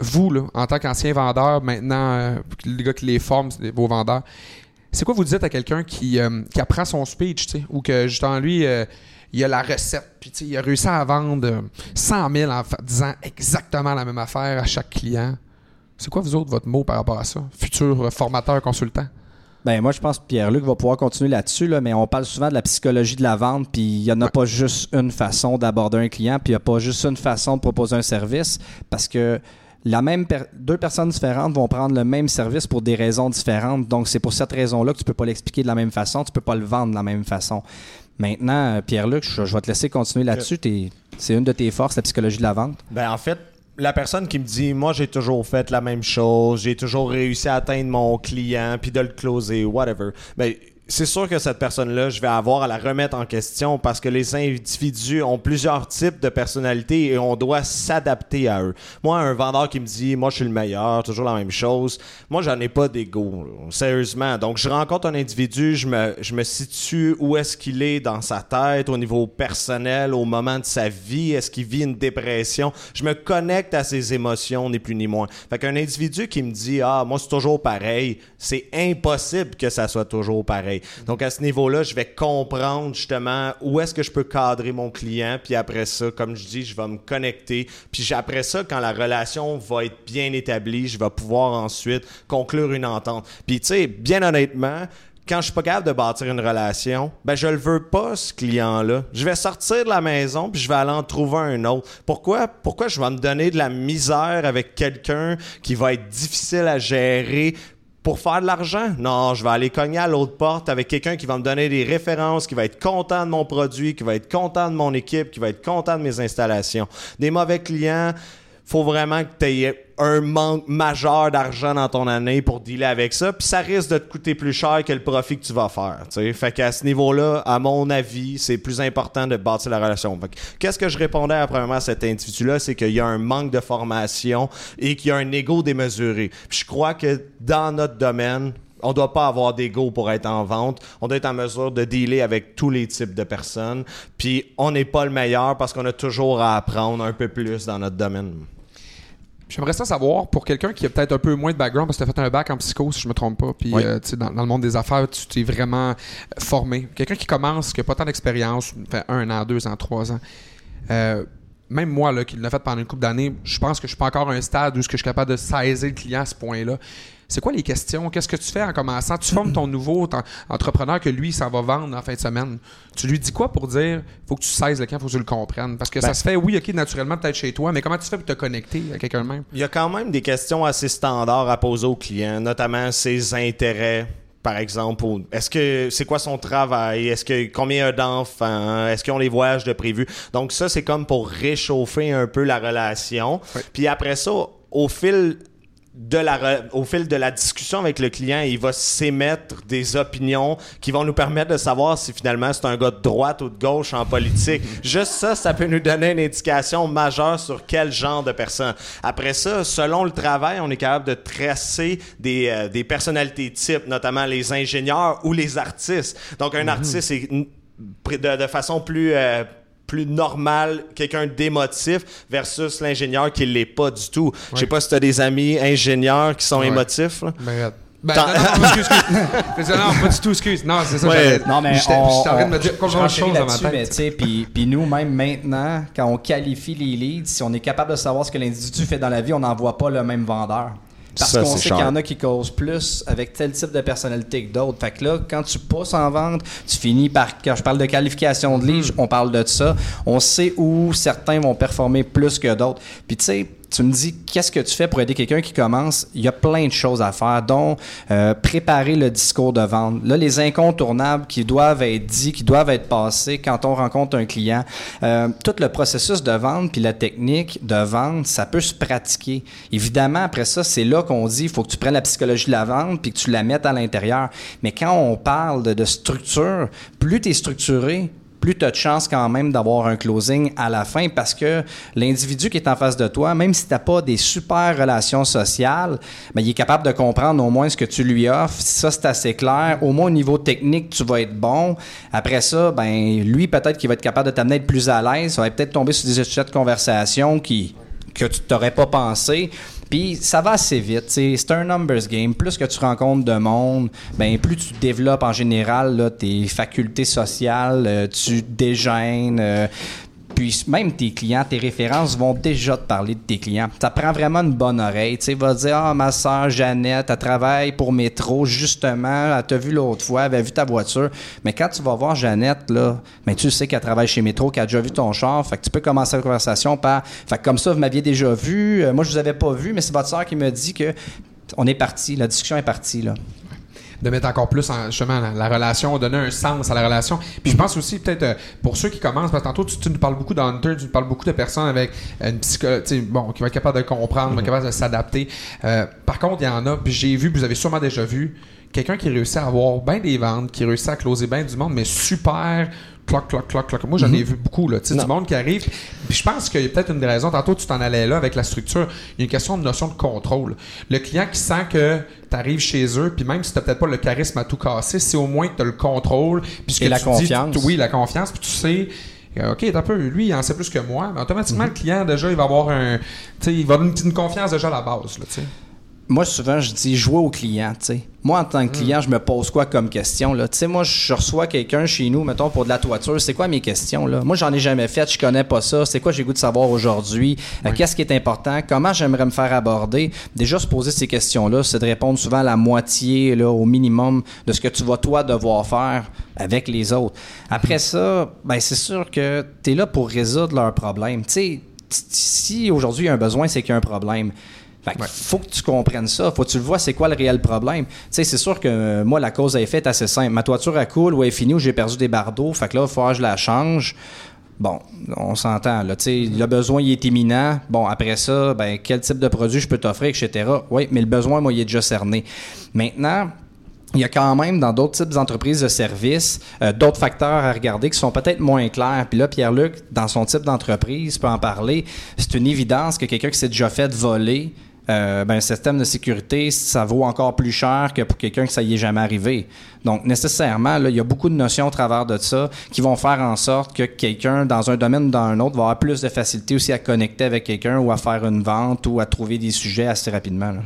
Vous, là, en tant qu'ancien vendeur, maintenant, euh, les gars qui les forment, c'est vos vendeurs, c'est quoi vous dites à quelqu'un qui, euh, qui apprend son speech, ou que justement lui, euh, il a la recette, puis il a réussi à vendre euh, 100 000 en disant exactement la même affaire à chaque client? C'est quoi, vous autres, votre mot par rapport à ça? Futur formateur, consultant? Ben, moi, je pense que Pierre-Luc va pouvoir continuer là-dessus, là, mais on parle souvent de la psychologie de la vente, puis il n'y en a pas juste une façon d'aborder un client, puis il n'y a pas juste une façon de proposer un service, parce que la même per- deux personnes différentes vont prendre le même service pour des raisons différentes. Donc, c'est pour cette raison-là que tu peux pas l'expliquer de la même façon, tu peux pas le vendre de la même façon. Maintenant, euh, Pierre-Luc, je, je vais te laisser continuer là-dessus. C'est une de tes forces, la psychologie de la vente. Ben, en fait, la personne qui me dit, moi, j'ai toujours fait la même chose, j'ai toujours réussi à atteindre mon client, puis de le closer, whatever. Ben, c'est sûr que cette personne-là, je vais avoir à la remettre en question parce que les individus ont plusieurs types de personnalités et on doit s'adapter à eux. Moi, un vendeur qui me dit, moi, je suis le meilleur, toujours la même chose, moi, j'en ai pas d'ego, sérieusement. Donc, je rencontre un individu, je me, je me situe où est-ce qu'il est dans sa tête, au niveau personnel, au moment de sa vie, est-ce qu'il vit une dépression? Je me connecte à ses émotions, ni plus ni moins. Fait qu'un individu qui me dit, ah, moi, c'est toujours pareil, c'est impossible que ça soit toujours pareil. Donc, à ce niveau-là, je vais comprendre justement où est-ce que je peux cadrer mon client, puis après ça, comme je dis, je vais me connecter. Puis après ça, quand la relation va être bien établie, je vais pouvoir ensuite conclure une entente. Puis, tu sais, bien honnêtement, quand je suis pas capable de bâtir une relation, ben je le veux pas ce client-là. Je vais sortir de la maison puis je vais aller en trouver un autre. Pourquoi? Pourquoi je vais me donner de la misère avec quelqu'un qui va être difficile à gérer pour faire de l'argent? Non, je vais aller cogner à l'autre porte avec quelqu'un qui va me donner des références, qui va être content de mon produit, qui va être content de mon équipe, qui va être content de mes installations. Des mauvais clients, faut vraiment que tu aies un manque majeur d'argent dans ton année pour dealer avec ça, puis ça risque de te coûter plus cher que le profit que tu vas faire. tu sais. Fait qu'à ce niveau-là, à mon avis, c'est plus important de bâtir la relation. Qu'est-ce que je répondais à, premièrement à cet individu-là, c'est qu'il y a un manque de formation et qu'il y a un ego démesuré. Puis je crois que dans notre domaine, on doit pas avoir d'ego pour être en vente. On doit être en mesure de dealer avec tous les types de personnes. Puis on n'est pas le meilleur parce qu'on a toujours à apprendre un peu plus dans notre domaine. J'aimerais ça savoir, pour quelqu'un qui a peut-être un peu moins de background, parce que tu as fait un bac en psycho, si je me trompe pas, puis Oui. euh, dans, dans le monde des affaires, tu t'es vraiment formé. Quelqu'un qui commence, qui n'a pas tant d'expérience, fait un an, deux ans, trois ans. Euh, même moi, là, qui l'a fait pendant une couple d'années, je pense que je suis pas encore à un stade où je suis capable de saisir le client à ce point-là. C'est quoi les questions? Qu'est-ce que tu fais en commençant? Tu formes ton nouveau entrepreneur que lui, ça va vendre en fin de semaine. Tu lui dis quoi pour dire faut que tu saises le client, faut que tu le comprennes? Parce que ça Ben- se fait, oui, ok, naturellement, peut-être chez toi, mais comment tu fais pour te connecter à quelqu'un de même? Il y a quand même des questions assez standards à poser au client, notamment ses intérêts. Par exemple, ou est-ce que c'est quoi son travail? Est-ce que combien il y a d'enfants? Est-ce qu'ils ont les voyages de prévus? Donc ça, c'est comme pour réchauffer un peu la relation. Puis après ça, au fil de la re- au fil de la discussion avec le client, il va s'émettre des opinions qui vont nous permettre de savoir si finalement c'est un gars de droite ou de gauche en politique. Juste ça, ça peut nous donner une indication majeure sur quel genre de personne. Après ça, selon le travail, on est capable de tracer des, euh, des personnalités types, notamment les ingénieurs ou les artistes. Donc un artiste est de, de façon plus euh, plus normal, quelqu'un d'émotif versus l'ingénieur qui l'est pas du tout. Je sais pas si tu as des amis ingénieurs qui sont Ouais. émotifs. là. Ben, Ben, T'en- non, non, excuse, excuse. non, pas du tout, excuse. Non, c'est ça. Ouais. Non, mais j'étais en train de me dire je de renchéris chose dans ma tête. tu sais, puis, puis nous, même maintenant, quand on qualifie les leads, si on est capable de savoir ce que l'individu fait dans la vie, on n'envoie pas le même vendeur. Parce qu'on sait qu'il y en a qui causent plus avec tel type de personnalité que d'autres. Fait que là, quand tu pousses en vente, tu finis par. Quand je parle de qualification de leads, on parle de ça. On sait où certains vont performer plus que d'autres. Puis tu sais, tu me dis, qu'est-ce que tu fais pour aider quelqu'un qui commence? Il y a plein de choses à faire, dont euh, préparer le discours de vente. Là, les incontournables qui doivent être dits, qui doivent être passés quand on rencontre un client. Euh, tout le processus de vente puis la technique de vente, ça peut se pratiquer. Évidemment, après ça, c'est là qu'on dit, il faut que tu prennes la psychologie de la vente puis que tu la mettes à l'intérieur. Mais quand on parle de, de structure, plus tu es structuré, plus tu as de chances quand même d'avoir un closing à la fin parce que l'individu qui est en face de toi, même si tu n'as pas des super relations sociales, ben, il est capable de comprendre au moins ce que tu lui offres. Ça, c'est assez clair. Au moins au niveau technique, tu vas être bon. Après ça, ben lui, peut-être qu'il va être capable de t'amener être plus à l'aise. Ça va peut-être tomber sur des sujets de conversation qui, que tu t'aurais pas pensé. Puis ça va assez vite. C'est un numbers game. Plus que tu rencontres de monde, ben plus tu développes en général là, tes facultés sociales, euh, tu dégènes. euh, puis même tes clients, tes références vont déjà te parler de tes clients. Ça prend vraiment une bonne oreille. Tu sais, va dire Ah, ma soeur Jeannette, elle travaille pour Métro, justement, elle t'a vu l'autre fois, elle avait vu ta voiture. Mais quand tu vas voir Jeannette, là, tu sais qu'elle travaille chez Métro, qu'elle a déjà vu ton char. Fait que tu peux commencer la conversation par Fait comme ça, vous m'aviez déjà vu. Euh, moi, je vous avais pas vu, mais c'est votre soeur qui me dit que on est parti. La discussion est partie, là. De mettre encore plus en, justement la, la relation, donner un sens à la relation. Puis je pense aussi peut-être euh, pour ceux qui commencent, parce que tantôt tu, tu nous parles beaucoup d'hunter, tu nous parles beaucoup de personnes avec une psychologie, bon, qui va être capable de comprendre, qui va être capable de s'adapter. Euh, par contre, il y en a, puis j'ai vu, puis vous avez sûrement déjà vu, quelqu'un qui réussit à avoir bien des ventes, qui réussit à closer bien du monde, mais super cloc, cloc, cloc, cloc. Moi, j'en ai vu beaucoup, là, tu sais, du monde qui arrive. Puis je pense qu'il y a peut-être une raison. Tantôt, tu t'en allais là avec la structure. Il y a une question de notion de contrôle. Le client qui sent que tu arrives chez eux, puis même si tu peut-être pas le charisme à tout casser, c'est au moins que tu as le contrôle. Puis Et la tu dis, confiance. tu- oui, la confiance. Puis tu sais. euh, OK, un peu, lui, il en sait plus que moi, mais automatiquement, le client, déjà, il va avoir un. Tu sais, il va avoir une, une confiance déjà à la base, là, tu sais. Moi, souvent, je dis jouer au client, tu sais. Moi, en tant que client, je me pose quoi comme question, là? Tu sais, moi, je reçois quelqu'un chez nous, mettons, pour de la toiture. C'est quoi mes questions, là? Moi, j'en ai jamais fait, je connais pas ça. C'est quoi j'ai goût de savoir aujourd'hui? Euh, Qu'est-ce qui est important? Comment j'aimerais me faire aborder? Déjà, se poser ces questions-là, c'est de répondre souvent à la moitié, là, au minimum, de ce que tu vas, toi, devoir faire avec les autres. Après ça, ben, c'est sûr que tu es là pour résoudre leurs problèmes. Tu sais, si aujourd'hui il y a un besoin, c'est qu'il y a un problème. Fait que faut que tu comprennes ça. Faut que tu le vois, c'est quoi le réel problème. Tu sais, c'est sûr que euh, moi, la cause à effet est assez simple. Ma toiture, elle coule ou elle est finie ou j'ai perdu des bardeaux. Fait que là, il falloir que je la change. Bon, on s'entend. Là, le besoin, il est imminent. Bon, après ça, ben, quel type de produit je peux t'offrir, etc. Oui, mais le besoin, moi, il est déjà cerné. Maintenant, il y a quand même dans d'autres types d'entreprises de services euh, d'autres facteurs à regarder qui sont peut-être moins clairs. Puis là, Pierre-Luc, dans son type d'entreprise, peut en parler. C'est une évidence que quelqu'un qui s'est déjà fait voler, euh, ben, un système de sécurité, ça vaut encore plus cher que pour quelqu'un que ça y est jamais arrivé. Donc, nécessairement, là, il y a beaucoup de notions au travers de ça qui vont faire en sorte que quelqu'un, dans un domaine ou dans un autre, va avoir plus de facilité aussi à connecter avec quelqu'un ou à faire une vente ou à trouver des sujets assez rapidement. là.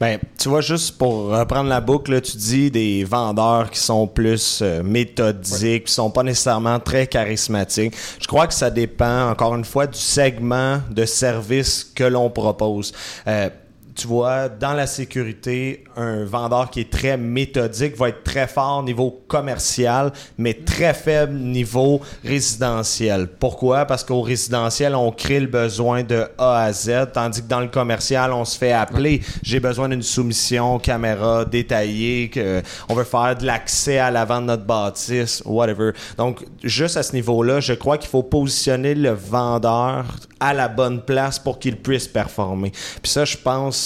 Ben, tu vois, juste pour reprendre la boucle, là, tu dis des vendeurs qui sont plus euh, méthodiques, qui sont pas nécessairement très charismatiques. Je crois que ça dépend, encore une fois, du segment de service que l'on propose. Euh, tu vois, dans la sécurité, un vendeur qui est très méthodique va être très fort au niveau commercial, mais très faible niveau résidentiel. Pourquoi? Parce qu'au résidentiel, on crée le besoin de A à Z, tandis que dans le commercial, on se fait appeler. J'ai besoin d'une soumission caméra détaillée, que on veut faire de l'accès à l'avant de notre bâtisse, whatever. Donc, juste à ce niveau-là, je crois qu'il faut positionner le vendeur à la bonne place pour qu'il puisse performer. Puis ça, je pense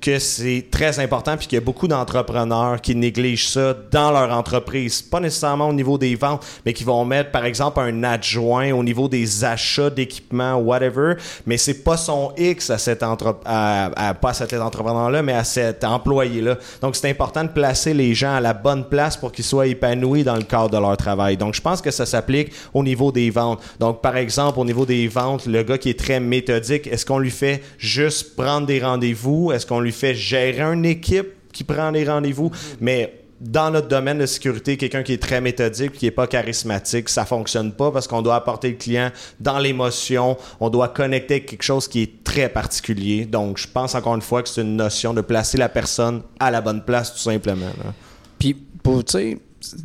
que c'est très important puis qu'il y a beaucoup d'entrepreneurs qui négligent ça dans leur entreprise. Pas nécessairement au niveau des ventes, mais qui vont mettre, par exemple, un adjoint au niveau des achats d'équipements, whatever, mais c'est pas son X à cet entre à, à- pas à cet entrepreneur-là, mais à cet employé-là. Donc, c'est important de placer les gens à la bonne place pour qu'ils soient épanouis dans le cadre de leur travail. Donc, je pense que ça s'applique au niveau des ventes. Donc, par exemple, au niveau des ventes, le gars qui est très méthodique, est-ce qu'on lui fait juste prendre des rendez-vous? Est-ce qu'on fait gérer une équipe? qui prend les rendez-vous, mais dans notre domaine de sécurité, quelqu'un qui est très méthodique, qui est pas charismatique, ça fonctionne pas parce qu'on doit apporter le client dans l'émotion, on doit connecter avec quelque chose qui est très particulier. Donc, je pense encore une fois que c'est une notion de placer la personne à la bonne place, tout simplement. là. Puis, pour, tu sais,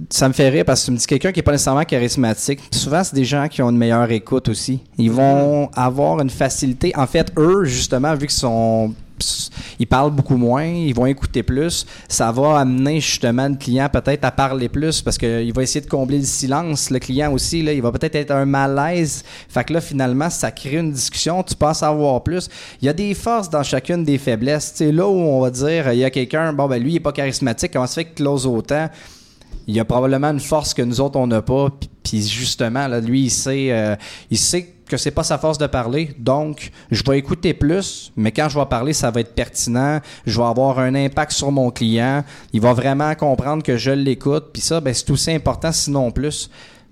ça me fait rire parce que tu me dis quelqu'un qui n'est pas nécessairement charismatique. Souvent, c'est des gens qui ont une meilleure écoute aussi. Ils vont avoir une facilité. En fait, eux, justement, vu qu'ils sont. Ils parlent beaucoup moins, ils vont écouter plus. Ça va amener justement le client peut-être à parler plus parce qu'il va essayer de combler le silence. Le client aussi, là, il va peut-être être un malaise. Fait que là, finalement, ça crée une discussion. Tu passes à avoir plus. Il y a des forces dans chacune des faiblesses. Sais, là où on va dire, il y a quelqu'un, bon, ben lui, il n'est pas charismatique. Comment ça fait qu'il close autant? il y a probablement une force que nous autres on n'a pas puis- justement lui il sait euh, il sait que c'est pas sa force de parler donc je vais écouter plus mais quand je vais parler ça va être pertinent je vais avoir un impact sur mon client il va vraiment comprendre que je l'écoute puis ça ben c'est aussi important sinon plus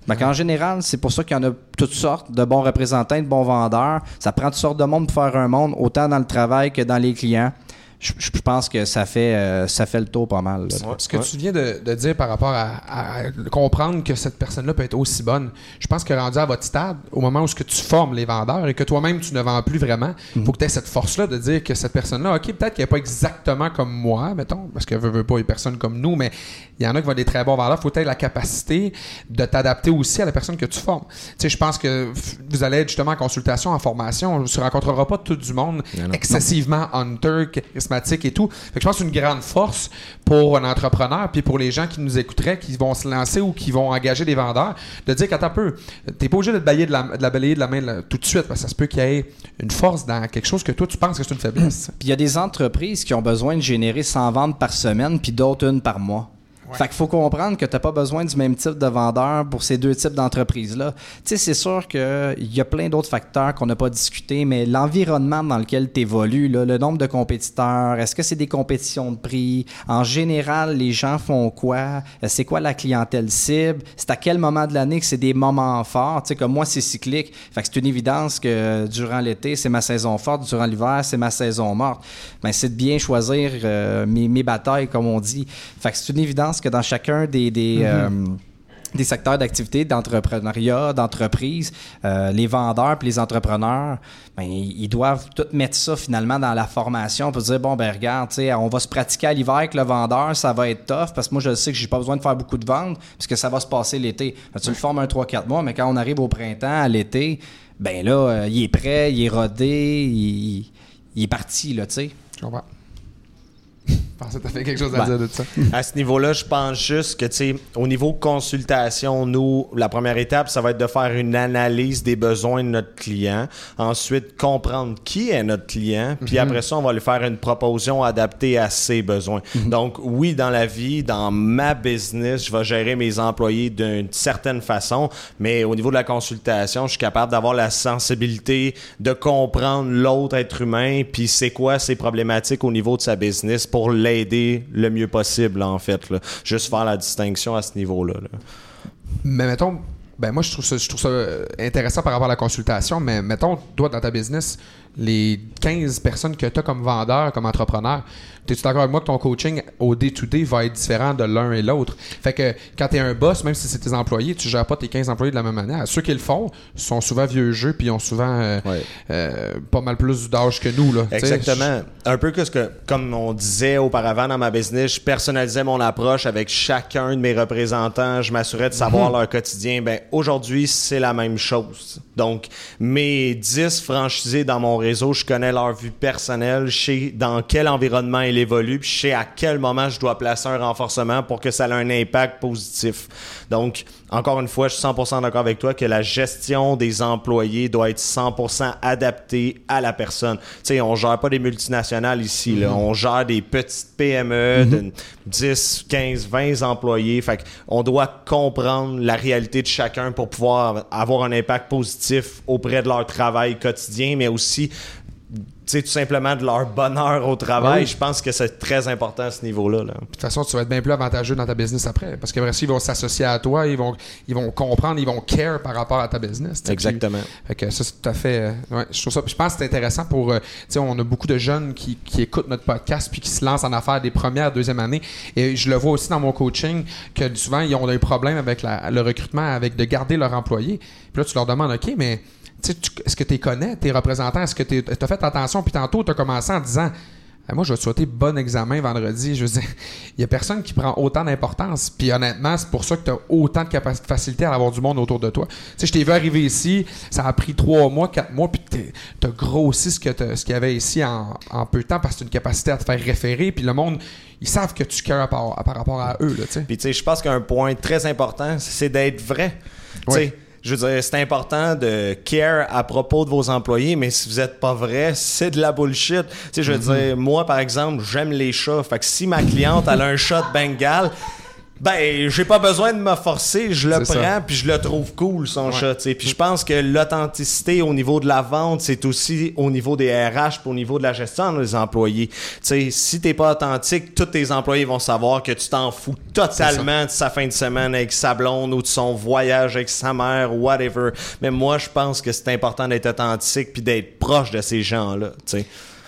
ben, en général, c'est pour ça qu'il y en a toutes sortes de bons représentants, de bons vendeurs. Ça prend toutes sortes de monde pour faire un monde, autant dans le travail que dans les clients. Je, je pense que ça fait, euh, ça fait le tour pas mal. là. Ce que tu viens de, de dire par rapport à, à comprendre que cette personne-là peut être aussi bonne, je pense que rendu à votre stade, au moment où ce que tu formes les vendeurs et que toi-même tu ne vends plus vraiment, il faut que tu aies cette force-là de dire que cette personne-là, OK, peut-être qu'elle n'est pas exactement comme moi, mettons, parce qu'elle veut, veut pas une personne comme nous, mais il y en a qui vont être des très bons vendeurs. Il faut que tu aies la capacité de t'adapter aussi à la personne que tu formes. Tu sais, je pense que vous allez être justement en consultation, en formation, on ne se rencontrera pas tout du monde excessivement hunter, et tout. Je pense que c'est une grande force pour un entrepreneur, puis pour les gens qui nous écouteraient, qui vont se lancer ou qui vont engager des vendeurs, de dire qu'attends un peu, t'es pas obligé de, balayer de, la, balayer de la main tout de suite, parce que ça se peut qu'il y ait une force dans quelque chose que toi tu penses que c'est une faiblesse. Puis il y a des entreprises qui ont besoin de générer 100 ventes par semaine, puis d'autres une par mois. Fait qu'il faut comprendre que tu n'as pas besoin du même type de vendeur pour ces deux types d'entreprises-là. Tu sais, c'est sûr qu'il y a plein d'autres facteurs qu'on n'a pas discuté, mais l'environnement dans lequel tu évolues, là, le nombre de compétiteurs, est-ce que c'est des compétitions de prix? En général, les gens font quoi? Euh, C'est quoi la clientèle cible? C'est à quel moment de l'année que c'est des moments forts? Tu sais, comme moi, c'est cyclique. Fait que c'est une évidence que durant l'été, c'est ma saison forte. Durant l'hiver, c'est ma saison morte. Ben, c'est de bien choisir euh, mes, mes batailles, comme on dit. Fait que c'est une évidence que dans chacun des... des euh, des secteurs d'activité, d'entrepreneuriat, d'entreprise, euh, les vendeurs puis les entrepreneurs, ben, ils doivent tout mettre ça finalement dans la formation pour dire bon ben regarde, on va se pratiquer à l'hiver avec le vendeur, ça va être tough parce que moi je sais que j'ai pas besoin de faire beaucoup de ventes puisque ça va se passer l'été. Ben, tu le formes un 3-4 mois, mais quand on arrive au printemps, à l'été, ben là, euh, il est prêt, il est rodé, il, il est parti là, tu sais. Je comprends. Pensais que tu fait quelque chose à Ben. dire de ça. À ce niveau-là, je pense juste que, tu sais, au niveau consultation, nous, la première étape, ça va être de faire une analyse des besoins de notre client. Ensuite, comprendre qui est notre client. Puis après ça, on va lui faire une proposition adaptée à ses besoins. Donc, oui, dans la vie, dans ma business, je vais gérer mes employés d'une certaine façon. Mais au niveau de la consultation, je suis capable d'avoir la sensibilité de comprendre l'autre être humain. Puis c'est quoi ses problématiques au niveau de sa business pour l'aider le mieux possible, en fait. Juste faire la distinction à ce niveau-là. là. Mais mettons, ben moi je trouve ça, je trouve ça euh, intéressant par rapport à la consultation, mais mettons, toi dans ta business, les 15 personnes que tu as comme vendeur, comme entrepreneur, es-tu d'accord avec moi que ton coaching au day-to-day va être différent de l'un et l'autre? Fait que quand tu es un boss, même si c'est tes employés, tu gères pas tes 15 employés de la même manière. Ceux qui le font sont souvent vieux jeux puis ils ont souvent euh, Ouais. euh, pas mal plus d'âge que nous. Là. Exactement. Un peu que ce que, comme on disait auparavant dans ma business, je personnalisais mon approche avec chacun de mes représentants. Je m'assurais de savoir leur quotidien. Ben, aujourd'hui, c'est la même chose. Donc, mes 10 franchisés dans mon réseau, je connais leur vue personnelle, je sais dans quel environnement ils évoluent, puis je sais à quel moment je dois placer un renforcement pour que ça ait un impact positif. Donc, encore une fois, je suis 100% d'accord avec toi que la gestion des employés doit être 100% adaptée à la personne. Tu sais, on gère pas des multinationales ici, là. on gère des petites PME de 10, 15, 20 employés. Fait on doit comprendre la réalité de chacun pour pouvoir avoir un impact positif auprès de leur travail quotidien, mais aussi tout simplement de leur bonheur au travail. Je pense que c'est très important à ce niveau-là. là. De toute façon, tu vas être bien plus avantageux dans ta business après. Parce qu'après ça, ils vont s'associer à toi, ils vont, ils vont comprendre, ils vont care par rapport à ta business. Exactement. Fait que ça, c'est tout à fait. euh, ouais, je trouve ça. je pense que c'est intéressant pour. euh, tu sais, on a beaucoup de jeunes qui, qui écoutent notre podcast puis qui se lancent en affaires des premières, deuxième années. Et je le vois aussi dans mon coaching que souvent, ils ont des problèmes avec la- le recrutement, avec de garder leur employé. Puis là, tu leur demandes, OK, mais est-ce que tu connais, tes représentants? Est-ce que tu as fait attention? Puis tantôt, tu as commencé en disant. Eh, Moi, je vais te souhaiter bon examen vendredi. Je veux dire, il n'y a personne qui prend autant d'importance. Puis honnêtement, c'est pour ça que tu as autant de facilité à avoir du monde autour de toi. Tu sais, je t'ai vu arriver ici, ça a pris trois mois, quatre mois, puis tu as grossi ce qu'il y avait ici en, en peu de temps parce que tu as une capacité à te faire référer. Puis le monde, ils savent que tu cœurs par, par rapport à eux. Là, tu sais. Puis tu sais, je pense qu'un point très important, c'est d'être vrai. Tu sais, je veux dire, c'est important de care à propos de vos employés, mais si vous êtes pas vrai, c'est de la bullshit. Tu sais, je veux dire, moi, par exemple, j'aime les chats. Fait que si ma cliente elle a un chat de Bengale, ben, j'ai pas besoin de me forcer, je le prends puis je le trouve cool son Ouais. chat. Puis je pense que l'authenticité au niveau de la vente, c'est aussi au niveau des RH puis au niveau de la gestion des employés. Tu sais, si t'es pas authentique, tous tes employés vont savoir que tu t'en fous totalement de sa fin de semaine avec sa blonde ou de son voyage avec sa mère ou whatever. Mais moi, je pense que c'est important d'être authentique puis d'être proche de ces gens-là, tu sais.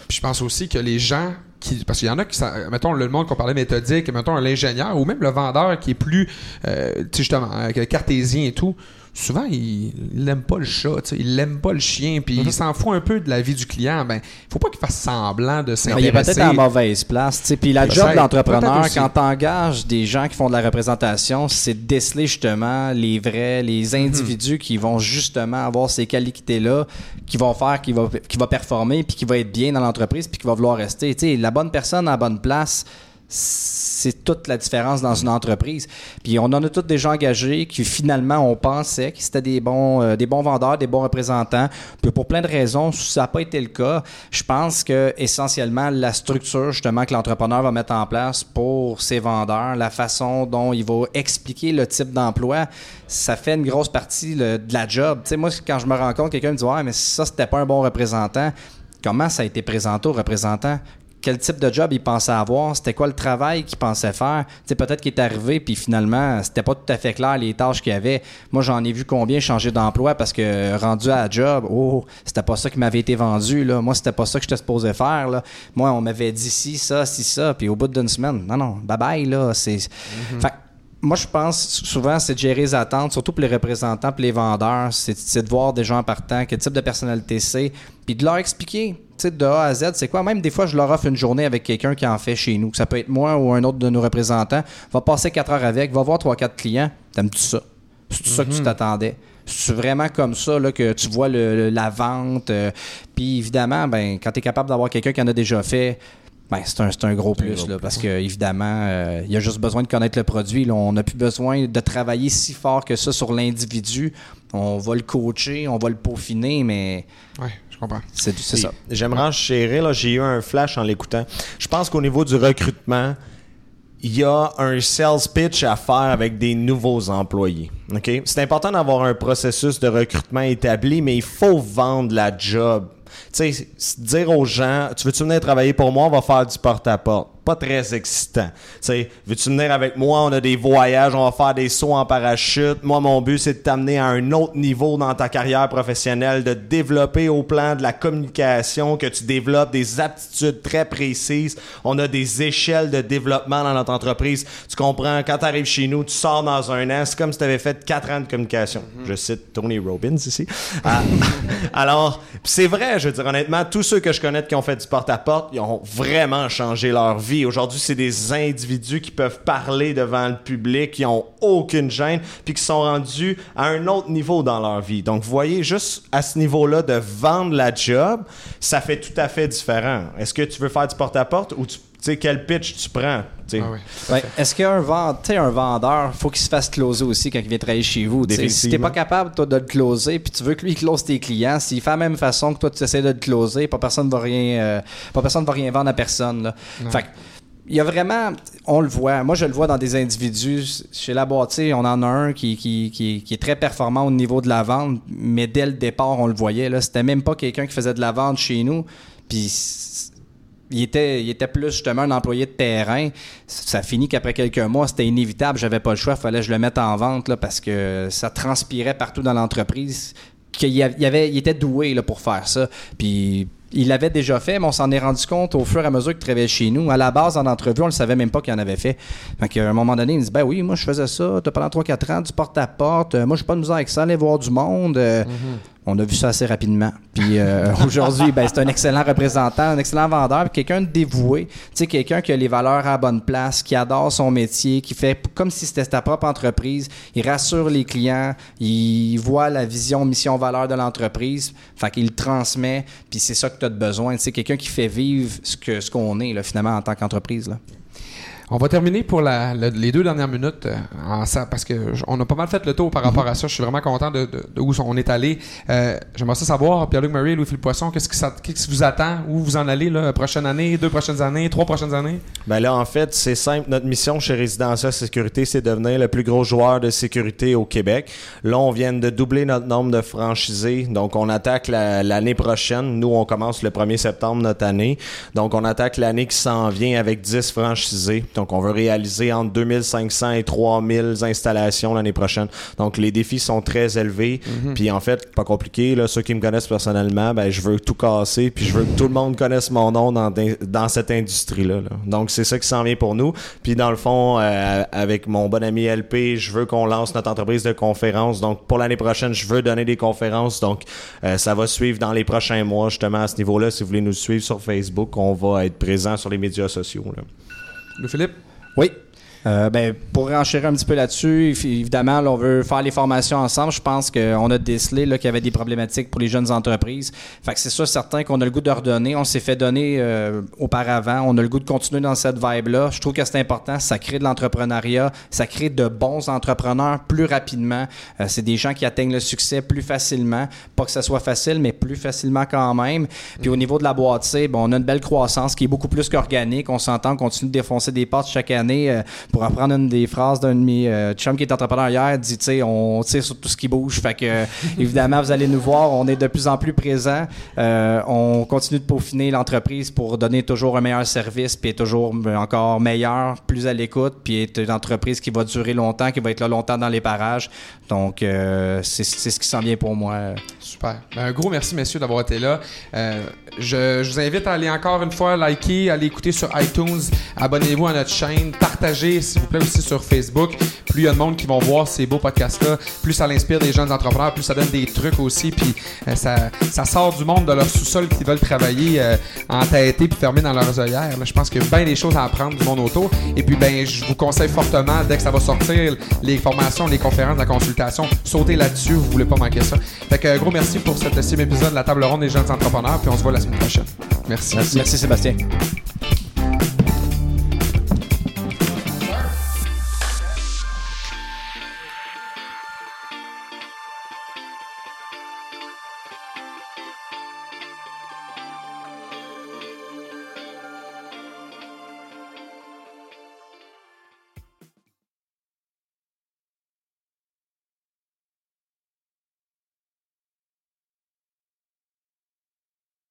Puis je pense aussi que les gens qui. Parce qu'il y en a qui. ça- Mettons le monde qu'on parlait méthodique, mettons l'ingénieur ou même le vendeur qui est plus. euh, justement, euh, cartésien et tout. Souvent, il il aime pas le chat, il aime pas le chien, puis Mhm. il s'en fout un peu de la vie du client. Ben, faut pas qu'il fasse semblant de s'intéresser. il est peut-être mauvaise place. Puis la job Peut-être, de l'entrepreneur, peut-être aussi. quand tu engages des gens qui font de la représentation, c'est de déceler justement les vrais, les individus qui vont justement avoir ces qualités-là, qui vont faire, qui va, qui va performer, puis qui va être bien dans l'entreprise, puis qui va vouloir rester. Tu sais, la bonne personne à la bonne place, c'est toute la différence dans une entreprise. Puis on en a tous déjà engagés qui finalement on pensait que c'était des bons, euh, des bons vendeurs, des bons représentants. Puis pour plein de raisons, ça n'a pas été le cas. Je pense que essentiellement la structure justement que l'entrepreneur va mettre en place pour ses vendeurs, la façon dont il va expliquer le type d'emploi, ça fait une grosse partie de la job. Tu sais, moi quand je me rends compte, quelqu'un me dit ouais mais ça c'était pas un bon représentant. Comment ça a été présenté au représentant? Quel type de job il pensait avoir, c'était quoi le travail qu'il pensait faire. Tu peut-être qu'il est arrivé, puis finalement, c'était pas tout à fait clair les tâches qu'il y avait. Moi, j'en ai vu combien changer d'emploi parce que rendu à la job, oh, c'était pas ça qui m'avait été vendu. Là. Moi, c'était pas ça que j'étais supposé faire. Là. Moi, on m'avait dit ci, ça, ci, ça, puis au bout d'une semaine, non, non, bye bye, là. C'est. Fait que moi, je pense souvent, c'est de gérer les attentes, surtout pour les représentants et les vendeurs. C'est de voir des gens partants, quel type de personnalité c'est, puis de leur expliquer, tu sais, de A à Z, c'est quoi? Même des fois, je leur offre une journée avec quelqu'un qui en fait chez nous. Ça peut être moi ou un autre de nos représentants. Va passer quatre heures avec, va voir trois, quatre clients. T'aimes-tu ça? C'est ça que tu t'attendais? C'est vraiment comme ça là, que tu vois le- le- la vente. euh, puis évidemment, ben, quand tu es capable d'avoir quelqu'un qui en a déjà fait, ben, c'est un, un gros plus, là, parce que évidemment, euh, il y a juste besoin de connaître le produit. là. On n'a plus besoin de travailler si fort que ça sur l'individu. On va le coacher, on va le peaufiner, mais Ouais, je comprends. c'est ça. J'aimerais enchérir, j'ai eu un flash en l'écoutant. Je pense qu'au niveau du recrutement, il y a un sales pitch à faire avec des nouveaux employés. C'est important d'avoir un processus de recrutement établi, mais il faut vendre la job. Tu sais, dire aux gens, tu veux-tu venir travailler pour moi, on va faire du porte-à-porte. Pas très excitant. Tu sais, veux-tu venir avec moi, on a des voyages, on va faire des sauts en parachute. Moi, mon but, c'est de t'amener à un autre niveau dans ta carrière professionnelle, de développer au plan de la communication, que tu développes des aptitudes très précises. On a des échelles de développement dans notre entreprise. Tu comprends, quand tu arrives chez nous, tu sors dans un an, c'est comme si tu avais fait quatre ans de communication. Je cite Tony Robbins ici. Ah, alors, c'est vrai, je veux dire, honnêtement, tous ceux que je connais qui ont fait du porte-à-porte, ils ont vraiment changé leur vie. Aujourd'hui, c'est des individus qui peuvent parler devant le public, qui ont aucune gêne, puis qui sont rendus à un autre niveau dans leur vie. Donc, vous voyez, juste à ce niveau-là de vendre la job, ça fait tout à fait différent. Est-ce que tu veux faire du porte-à-porte ou tu tu sais, quel pitch tu prends? Ah. Ouais. Est-ce qu'un vend- tu sais, un vendeur, faut qu'il se fasse closer aussi quand il vient travailler chez vous? Si t'es pas capable toi, de le closer, puis tu veux que lui close tes clients, s'il fait la même façon que toi tu essaies de le closer, pas personne va rien, euh, pas personne va rien vendre à personne. Là. Fait que, il y a vraiment, on le voit. Moi, je le vois dans des individus. Chez la boîte, on en a un qui, qui, qui, qui est très performant au niveau de la vente, mais dès le départ, on le voyait. Là, c'était même pas quelqu'un qui faisait de la vente chez nous. Puis il était, plus justement un employé de terrain. Ça finit qu'après quelques mois, c'était inévitable. J'avais pas le choix. Fallait que je le mette en vente parce que ça transpirait partout dans l'entreprise. Qu'il avait, il était doué là, pour faire ça. Puis il l'avait déjà fait, mais on s'en est rendu compte au fur et à mesure qu'il travaillait chez nous. À la base, en entrevue, on ne savait même pas qu'il en avait fait. Fait qu'à un moment donné, il me dit Ben oui, moi, je faisais ça pendant 3-4 ans, du porte-à-porte. Moi, je suis pas de avec ça, aller voir du monde. Euh, mm-hmm on a vu ça assez rapidement. Puis euh, aujourd'hui, ben, c'est un excellent représentant, un excellent vendeur, quelqu'un de dévoué, tu sais, quelqu'un qui a les valeurs à la bonne place, qui adore son métier, qui fait comme si c'était sa propre entreprise. Il rassure les clients, il voit la vision, mission, valeur de l'entreprise, fait qu'il transmet, puis c'est ça que tu as besoin. Tu sais, quelqu'un qui fait vivre ce que ce qu'on est, finalement, en tant qu'entreprise. On va terminer pour les deux dernières minutes euh, en, parce qu'on a pas mal fait le tour par rapport à ça. Je suis vraiment content de, où on est allé. Euh, j'aimerais ça savoir, Pierre-Luc Marie, Louis-Philippe Poisson, qu'est-ce qui, vous attend? Où vous en allez la prochaine année, deux prochaines années, trois prochaines années? Ben là, en fait, c'est simple. Notre mission chez Résidentiel Sécurité, c'est de devenir le plus gros joueur de sécurité au Québec. Là, on vient de doubler notre nombre de franchisés. Donc, on attaque l'année prochaine. Nous, on commence le 1er septembre notre année. Donc, on attaque l'année qui s'en vient avec 10 franchisés. Donc, on veut réaliser entre 2500 et 3000 installations l'année prochaine. Donc, les défis sont très élevés. Mhm. Puis, en fait, pas compliqué. Là, ceux qui me connaissent personnellement, ben, je veux tout casser. Puis, je veux que tout le monde connaisse mon nom dans, dans cette industrie-là. Donc, c'est ça qui s'en vient pour nous. Puis, dans le fond, euh, avec mon bon ami LP, je veux qu'on lance notre entreprise de conférences. Donc, pour l'année prochaine, je veux donner des conférences. Donc, euh, ça va suivre dans les prochains mois, justement, à ce niveau-là. Si vous voulez nous suivre sur Facebook, on va être présent sur les médias sociaux. Le Philippe? Oui. Euh, ben, pour renchérir un petit peu là-dessus, évidemment, on veut faire les formations ensemble. Je pense qu'on a décelé qu'il y avait des problématiques pour les jeunes entreprises. Fait que c'est sûr, certain qu'on a le goût de redonner. On s'est fait donner euh, auparavant. On a le goût de continuer dans cette vibe-là. Je trouve que c'est important. Ça crée de l'entrepreneuriat. Ça crée de bons entrepreneurs plus rapidement. Euh, c'est des gens qui atteignent le succès plus facilement. Pas que ça soit facile, mais plus facilement quand même. Puis au niveau de la boîte C, bon, on a une belle croissance qui est beaucoup plus qu'organique. On s'entend, on continue de défoncer des portes chaque année pour reprendre une des phrases d'un de mes euh, chums qui est entrepreneur hier, dit, tu sais, on tire sur tout ce qui bouge. Fait que, évidemment, vous allez nous voir, on est de plus en plus présent. Euh, on continue de peaufiner l'entreprise pour donner toujours un meilleur service, puis toujours encore meilleur, plus à l'écoute, puis être une entreprise qui va durer longtemps, qui va être là longtemps dans les parages. Donc, euh, c'est ce qui s'en vient pour moi. Super. Ben, un gros merci, messieurs, d'avoir été là. Je, je, vous invite à aller encore une fois liker, aller écouter sur iTunes, abonnez-vous à notre chaîne, partagez s'il vous plaît aussi sur Facebook. Plus il y a de monde qui vont voir ces beaux podcasts-là, plus ça l'inspire des jeunes entrepreneurs, plus ça donne des trucs aussi, puis euh, ça, ça, sort du monde de leur sous-sol qui veulent travailler euh, entêtés puis fermés dans leurs œillères. je pense qu'il y a bien des choses à apprendre du monde autour. Et puis ben, je vous conseille fortement dès que ça va sortir, les formations, les conférences, la consultation, sautez là-dessus, vous voulez pas manquer ça. Fait que gros merci pour cet épisode de la table ronde des jeunes entrepreneurs, puis on se voit la semaine prochaine. Merci, merci Sébastien.